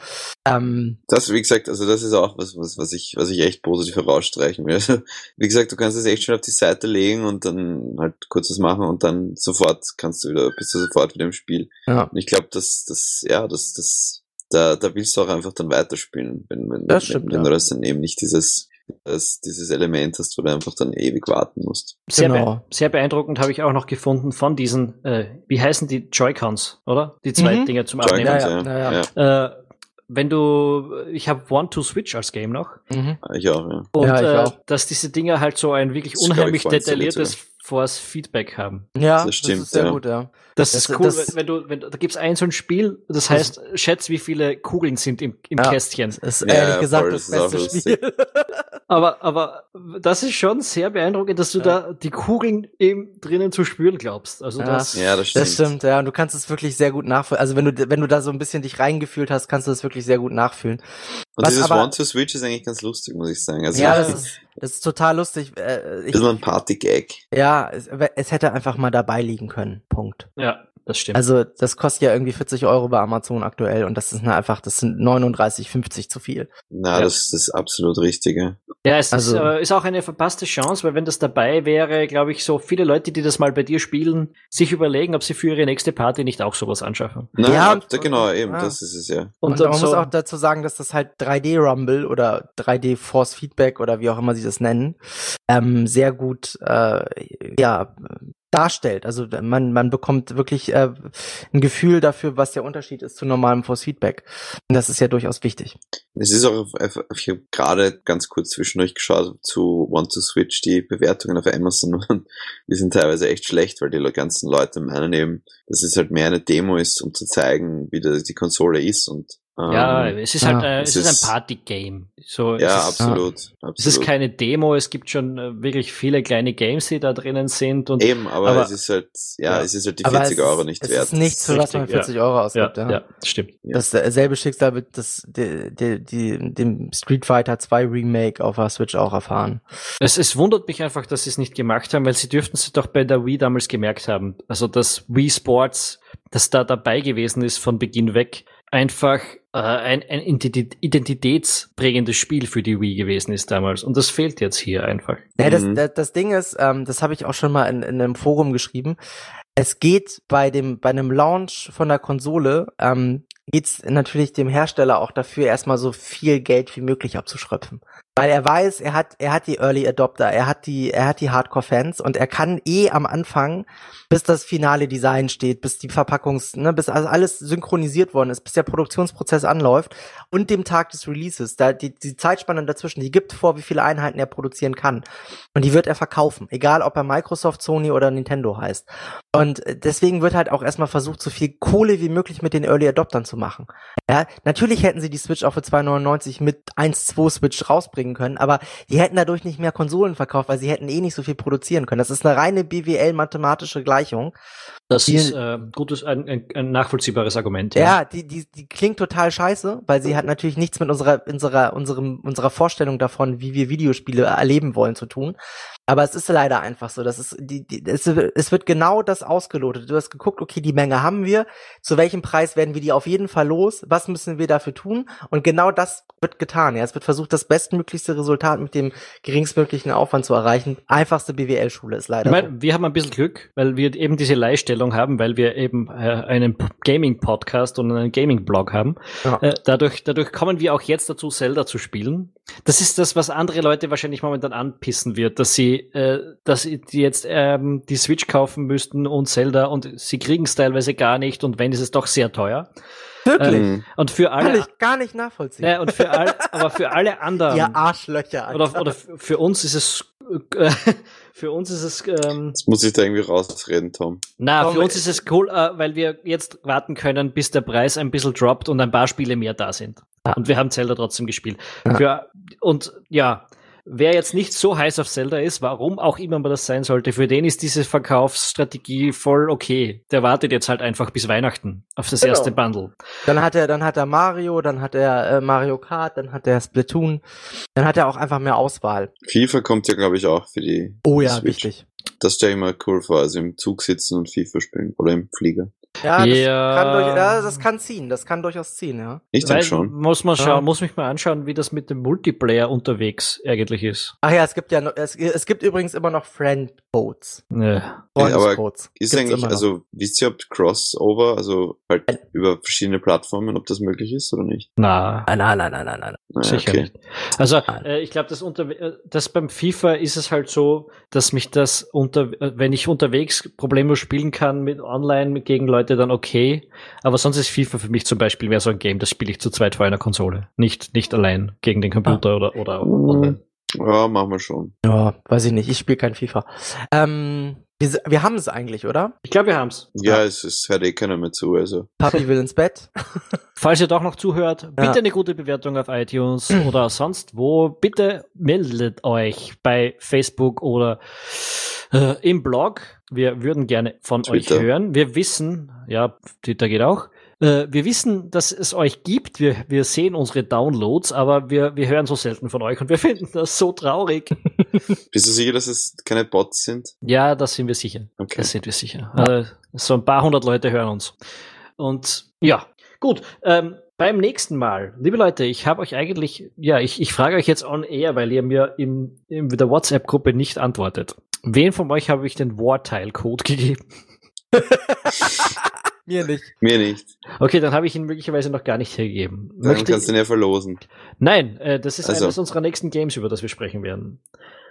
Ähm, das, wie gesagt, also das ist auch was, was, was ich, was ich echt positiv positiv herausstreichen will. Also, wie gesagt, du kannst es echt schon auf die Seite legen und dann halt kurz was machen und dann sofort kannst du wieder, bist du sofort wieder im Spiel. Ja. Und ich glaube, dass, das, ja, das, das, da, da willst du auch einfach dann weiterspielen, wenn, wenn, das stimmt, wenn, wenn ja. du das dann eben nicht dieses, das, dieses Element hast, wo du einfach dann ewig warten musst. Sehr, genau. be sehr beeindruckend habe ich auch noch gefunden von diesen, äh, wie heißen die Joy-Cons, oder? Die zwei mhm. Dinger zum Abnehmen. Ja, ja, ja. Äh, wenn du, ich habe One to Switch als Game noch. Mhm. Ich auch, ja. Und ja, ich äh, auch. dass diese Dinger halt so ein wirklich unheimlich detailliertes Force Feedback haben. Ja, das, stimmt, das ist sehr ja. gut, ja. Das, das ist cool, das, wenn, du, wenn, da gibt's ein so ein Spiel, das heißt, schätz, wie viele Kugeln sind im, im ja, Kästchen. Das ist ehrlich ja, gesagt das, beste Spiel. aber, aber das ist schon sehr beeindruckend, dass du ja. da die Kugeln eben drinnen zu spüren glaubst. Also das, ja, das stimmt. Das stimmt, ja. Und du kannst es wirklich sehr gut nachfühlen. Also wenn du, wenn du da so ein bisschen dich reingefühlt hast, kannst du das wirklich sehr gut nachfühlen. Und Was dieses One-to-Switch ist eigentlich ganz lustig, muss ich sagen. Also, ja, das ist, das ist total lustig. Äh, ich, ist ein Party-Gag. Ja, es, es hätte einfach mal dabei liegen können. Punkt. Ja, das stimmt. Also das kostet ja irgendwie 40 Euro bei Amazon aktuell und das ist einfach, das sind 39,50 zu viel. Na, ja. das, das ist absolut richtige. Ja, es also, ist, äh, ist auch eine verpasste Chance, weil wenn das dabei wäre, glaube ich, so viele Leute, die das mal bei dir spielen, sich überlegen, ob sie für ihre nächste Party nicht auch sowas anschaffen. Na, ja, und, genau, eben, ja. das ist es ja. Und, und man so muss auch dazu sagen, dass das halt 3D Rumble oder 3D Force Feedback oder wie auch immer sie das nennen, ähm, sehr gut äh, ja darstellt. Also man, man bekommt wirklich äh, ein Gefühl dafür, was der Unterschied ist zu normalem Force Feedback. Und das ist ja durchaus wichtig. Es ist auch, ich habe gerade ganz kurz zwischendurch geschaut zu One to Switch, die Bewertungen auf Amazon die sind teilweise echt schlecht, weil die ganzen Leute meinen eben, dass es halt mehr eine Demo ist, um zu zeigen, wie die Konsole ist und ja, ähm, es ist halt, äh, es, es ist, ein Party-Game. So, ja, ist, absolut, absolut. Es ist keine Demo, es gibt schon äh, wirklich viele kleine Games, die da drinnen sind. Und, Eben, aber, aber es ist halt, ja, ja, es ist halt die 40 Euro nicht es wert. Es ist nichts, für was man 40 ja. Euro ausgibt. Ja, ja. stimmt. Dasselbe Schicksal wird das, die, die, die, dem Street Fighter 2 Remake auf der Switch auch erfahren. Es, es wundert mich einfach, dass sie es nicht gemacht haben, weil sie dürften es doch bei der Wii damals gemerkt haben. Also, dass Wii Sports, das da dabei gewesen ist von Beginn weg, einfach äh, ein, ein identitätsprägendes Spiel für die Wii gewesen ist damals. Und das fehlt jetzt hier einfach. Ja, das, mhm. das, das Ding ist, ähm, das habe ich auch schon mal in, in einem Forum geschrieben. Es geht bei dem bei einem Launch von der Konsole ähm, geht's natürlich dem Hersteller auch dafür, erstmal so viel Geld wie möglich abzuschröpfen. Weil er weiß, er hat, er hat die Early Adopter, er hat die, er hat die Hardcore-Fans und er kann eh am Anfang, bis das finale Design steht, bis die Verpackungs, ne, bis alles synchronisiert worden ist, bis der Produktionsprozess anläuft und dem Tag des Releases, da die, die Zeitspanne dazwischen, die gibt vor, wie viele Einheiten er produzieren kann. Und die wird er verkaufen, egal ob er Microsoft, Sony oder Nintendo heißt. Und deswegen wird halt auch erstmal versucht, so viel Kohle wie möglich mit den Early Adoptern zu machen. Ja, natürlich hätten sie die Switch auch für 2,99 mit 1,2 Switch rausbringen können, aber die hätten dadurch nicht mehr Konsolen verkauft, weil sie hätten eh nicht so viel produzieren können. Das ist eine reine BWL-mathematische Gleichung. Das die, ist äh, gutes, ein, ein, ein nachvollziehbares Argument. Ja, ja die, die, die klingt total scheiße, weil sie hat natürlich nichts mit unserer, unserer, unserem, unserer Vorstellung davon, wie wir Videospiele erleben wollen, zu tun. Aber es ist leider einfach so. Das ist, die, die, es, es wird genau das ausgelotet. Du hast geguckt, okay, die Menge haben wir. Zu welchem Preis werden wir die auf jeden Fall los? Was müssen wir dafür tun? Und genau das wird getan. Ja, es wird versucht, das bestmöglichste Resultat mit dem geringstmöglichen Aufwand zu erreichen. Einfachste BWL-Schule ist leider. Ich meine, so. wir haben ein bisschen Glück, weil wir eben diese Leihstellung haben, weil wir eben äh, einen Gaming-Podcast und einen Gaming-Blog haben. Ja. Äh, dadurch, dadurch kommen wir auch jetzt dazu, Zelda zu spielen. Das ist das, was andere Leute wahrscheinlich momentan anpissen wird, dass sie äh, dass die jetzt ähm, die Switch kaufen müssten und Zelda und sie kriegen es teilweise gar nicht und wenn ist es doch sehr teuer. Wirklich? Ähm, und für alle. Kann ich gar nicht nachvollziehen. Ja, und für alle, aber für alle anderen. Ja, Arschlöcher. Oder, oder für uns ist es, äh, für uns ist es, ähm, Das muss ich da irgendwie rausreden, Tom. Na, Tom, für uns ist es cool, äh, weil wir jetzt warten können, bis der Preis ein bisschen droppt und ein paar Spiele mehr da sind. Und wir haben Zelda trotzdem gespielt. Für, und ja, wer jetzt nicht so heiß auf Zelda ist, warum auch immer man das sein sollte, für den ist diese Verkaufsstrategie voll okay. Der wartet jetzt halt einfach bis Weihnachten auf das genau. erste Bundle. Dann hat er, dann hat er Mario, dann hat er äh, Mario Kart, dann hat er Splatoon, dann hat er auch einfach mehr Auswahl. FIFA kommt ja, glaube ich, auch für die. Oh ja, Switch. richtig. Das stelle ich mal cool vor, also im Zug sitzen und FIFA spielen oder im Flieger. Ja, das, ja. Kann durch, ja, das kann ziehen, das kann durchaus ziehen, ja. Ich denke schon. Muss man schauen, ja. muss mich mal anschauen, wie das mit dem Multiplayer unterwegs eigentlich ist. Ach ja, es gibt ja, es, es gibt übrigens immer noch Friend Codes. Ja. ja aber ist eigentlich, also wisst ihr, ob Crossover, also halt Nein. über verschiedene Plattformen, ob das möglich ist oder nicht? Na, nein, nein, nein, nein, nein, nein. Sicher okay. nicht. Also äh, ich glaube, das unter, äh, das beim FIFA ist es halt so, dass mich das unter, äh, wenn ich unterwegs problemlos spielen kann mit online gegen Leute, dann okay. Aber sonst ist FIFA für mich zum Beispiel mehr so ein Game, das spiele ich zu zweit vor einer Konsole, nicht nicht allein gegen den Computer ah. oder oder online. Ja, machen wir schon. Ja, weiß ich nicht. Ich spiele kein FIFA. Ähm, wir, wir haben es eigentlich, oder? Ich glaube, wir haben es. Ja, es, es hört eh keiner mehr zu, also. Papi will ins Bett. Falls ihr doch noch zuhört, bitte ja. eine gute Bewertung auf iTunes oder sonst wo. Bitte meldet euch bei Facebook oder äh, im Blog. Wir würden gerne von Twitter. euch hören. Wir wissen, ja, Twitter geht auch. Äh, wir wissen, dass es euch gibt. Wir, wir sehen unsere Downloads, aber wir, wir hören so selten von euch und wir finden das so traurig. Bist du sicher, dass es keine Bots sind? Ja, das sind wir sicher. Okay. Das sind wir sicher. Also, so ein paar hundert Leute hören uns. Und ja, gut. Ähm, beim nächsten Mal, liebe Leute, ich habe euch eigentlich, ja, ich, ich frage euch jetzt on air, weil ihr mir im, in der WhatsApp-Gruppe nicht antwortet. Wen von euch habe ich den Wartile-Code gegeben? Mir nicht. Mir nicht. Okay, dann habe ich ihn möglicherweise noch gar nicht hergegeben. Dann Möchte kannst du ihn ja verlosen. Nein, äh, das ist also. eines unserer nächsten Games, über das wir sprechen werden.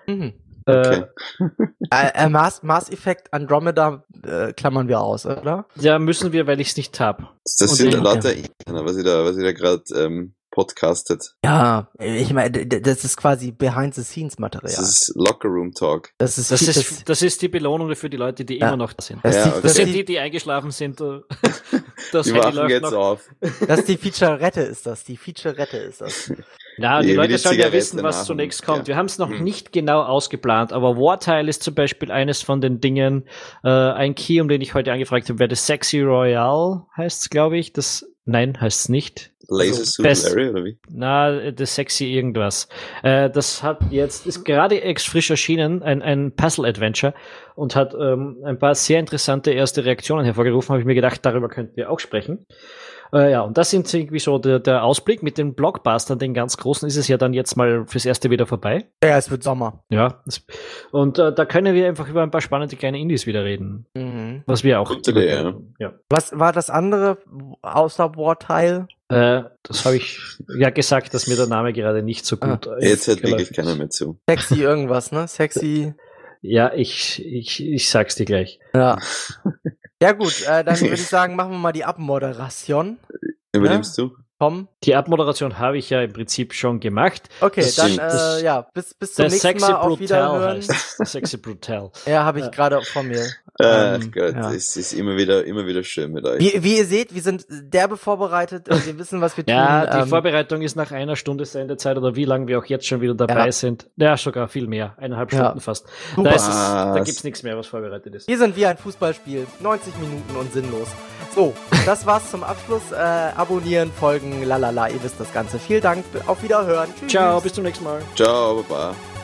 Mhm. Okay. Äh, äh, Mass, Mass Effect Andromeda äh, klammern wir aus, oder? Ja, müssen wir, weil ich es nicht hab. Das, das sind lauter, was ich da, was ich da gerade ähm, podcastet. Ja, ich meine, das ist quasi Behind-the-Scenes-Material. Das ist Locker-Room-Talk. Das ist, das, ist, das, das ist die Belohnung für die Leute, die ja. immer noch da sind. Das, ja, okay. das sind die, die eingeschlafen sind. Äh, das die wachen jetzt noch. auf. Das ist die Feature-Rette ist das. Die Feature-Rette ist das. Ja, die, die Leute sollen ja wissen, was zunächst kommt. Ja. Wir haben es noch hm. nicht genau ausgeplant, aber Wartile ist zum Beispiel eines von den Dingen, äh, ein Key, um den ich heute angefragt habe, wäre das Sexy Royale, heißt es, glaube ich. Das Nein, heißt es nicht. Laser also, Suit Larry oder wie? Na, das sexy irgendwas. Äh, das hat jetzt, ist gerade ex frisch erschienen, ein, ein Puzzle-Adventure und hat ähm, ein paar sehr interessante erste Reaktionen hervorgerufen, habe ich mir gedacht, darüber könnten wir auch sprechen. Äh, ja, und das sind irgendwie so der, der Ausblick. Mit den Blockbustern, den ganz großen, ist es ja dann jetzt mal fürs erste wieder vorbei. Ja, es wird Sommer. Ja. Und äh, da können wir einfach über ein paar spannende kleine Indies wieder reden. Mhm. Was wir auch. Gute Idee, ja. ja. Was war das andere außer Wartile? Äh, das habe ich ja gesagt, dass mir der Name gerade nicht so gut ah. Jetzt hört wirklich keiner mehr zu. Sexy irgendwas, ne? Sexy. Ja, ich, ich, ich sag's dir gleich. Ja. Ja gut, äh, dann würde ich sagen, machen wir mal die Abmoderation. Übernimmst ne? du? Tom? Die Abmoderation habe ich ja im Prinzip schon gemacht. Okay, das dann äh, ja, bis, bis zum nächsten Sexy Mal auf Wiederhören. Heißt, Sexy Brutal. ja, habe ich ja. gerade vor mir. Ach ähm, Gott, ja. es ist immer wieder, immer wieder schön mit euch. Wie, wie ihr seht, wir sind derbe vorbereitet und wir wissen, was wir tun. Ja, die ähm, Vorbereitung ist nach einer Stunde Sendezeit oder wie lange wir auch jetzt schon wieder dabei ja. sind. Ja, sogar viel mehr. Eineinhalb Stunden fast. Super. Da, ist es, da gibt's nichts mehr, was vorbereitet ist. Wir sind wie ein Fußballspiel. 90 Minuten und sinnlos. So, das war's zum Abschluss. Äh, abonnieren, folgen, lalala, ihr wisst das Ganze. Vielen Dank, auf Wiederhören. Tschüss. Ciao, bis zum nächsten Mal. Ciao, baba.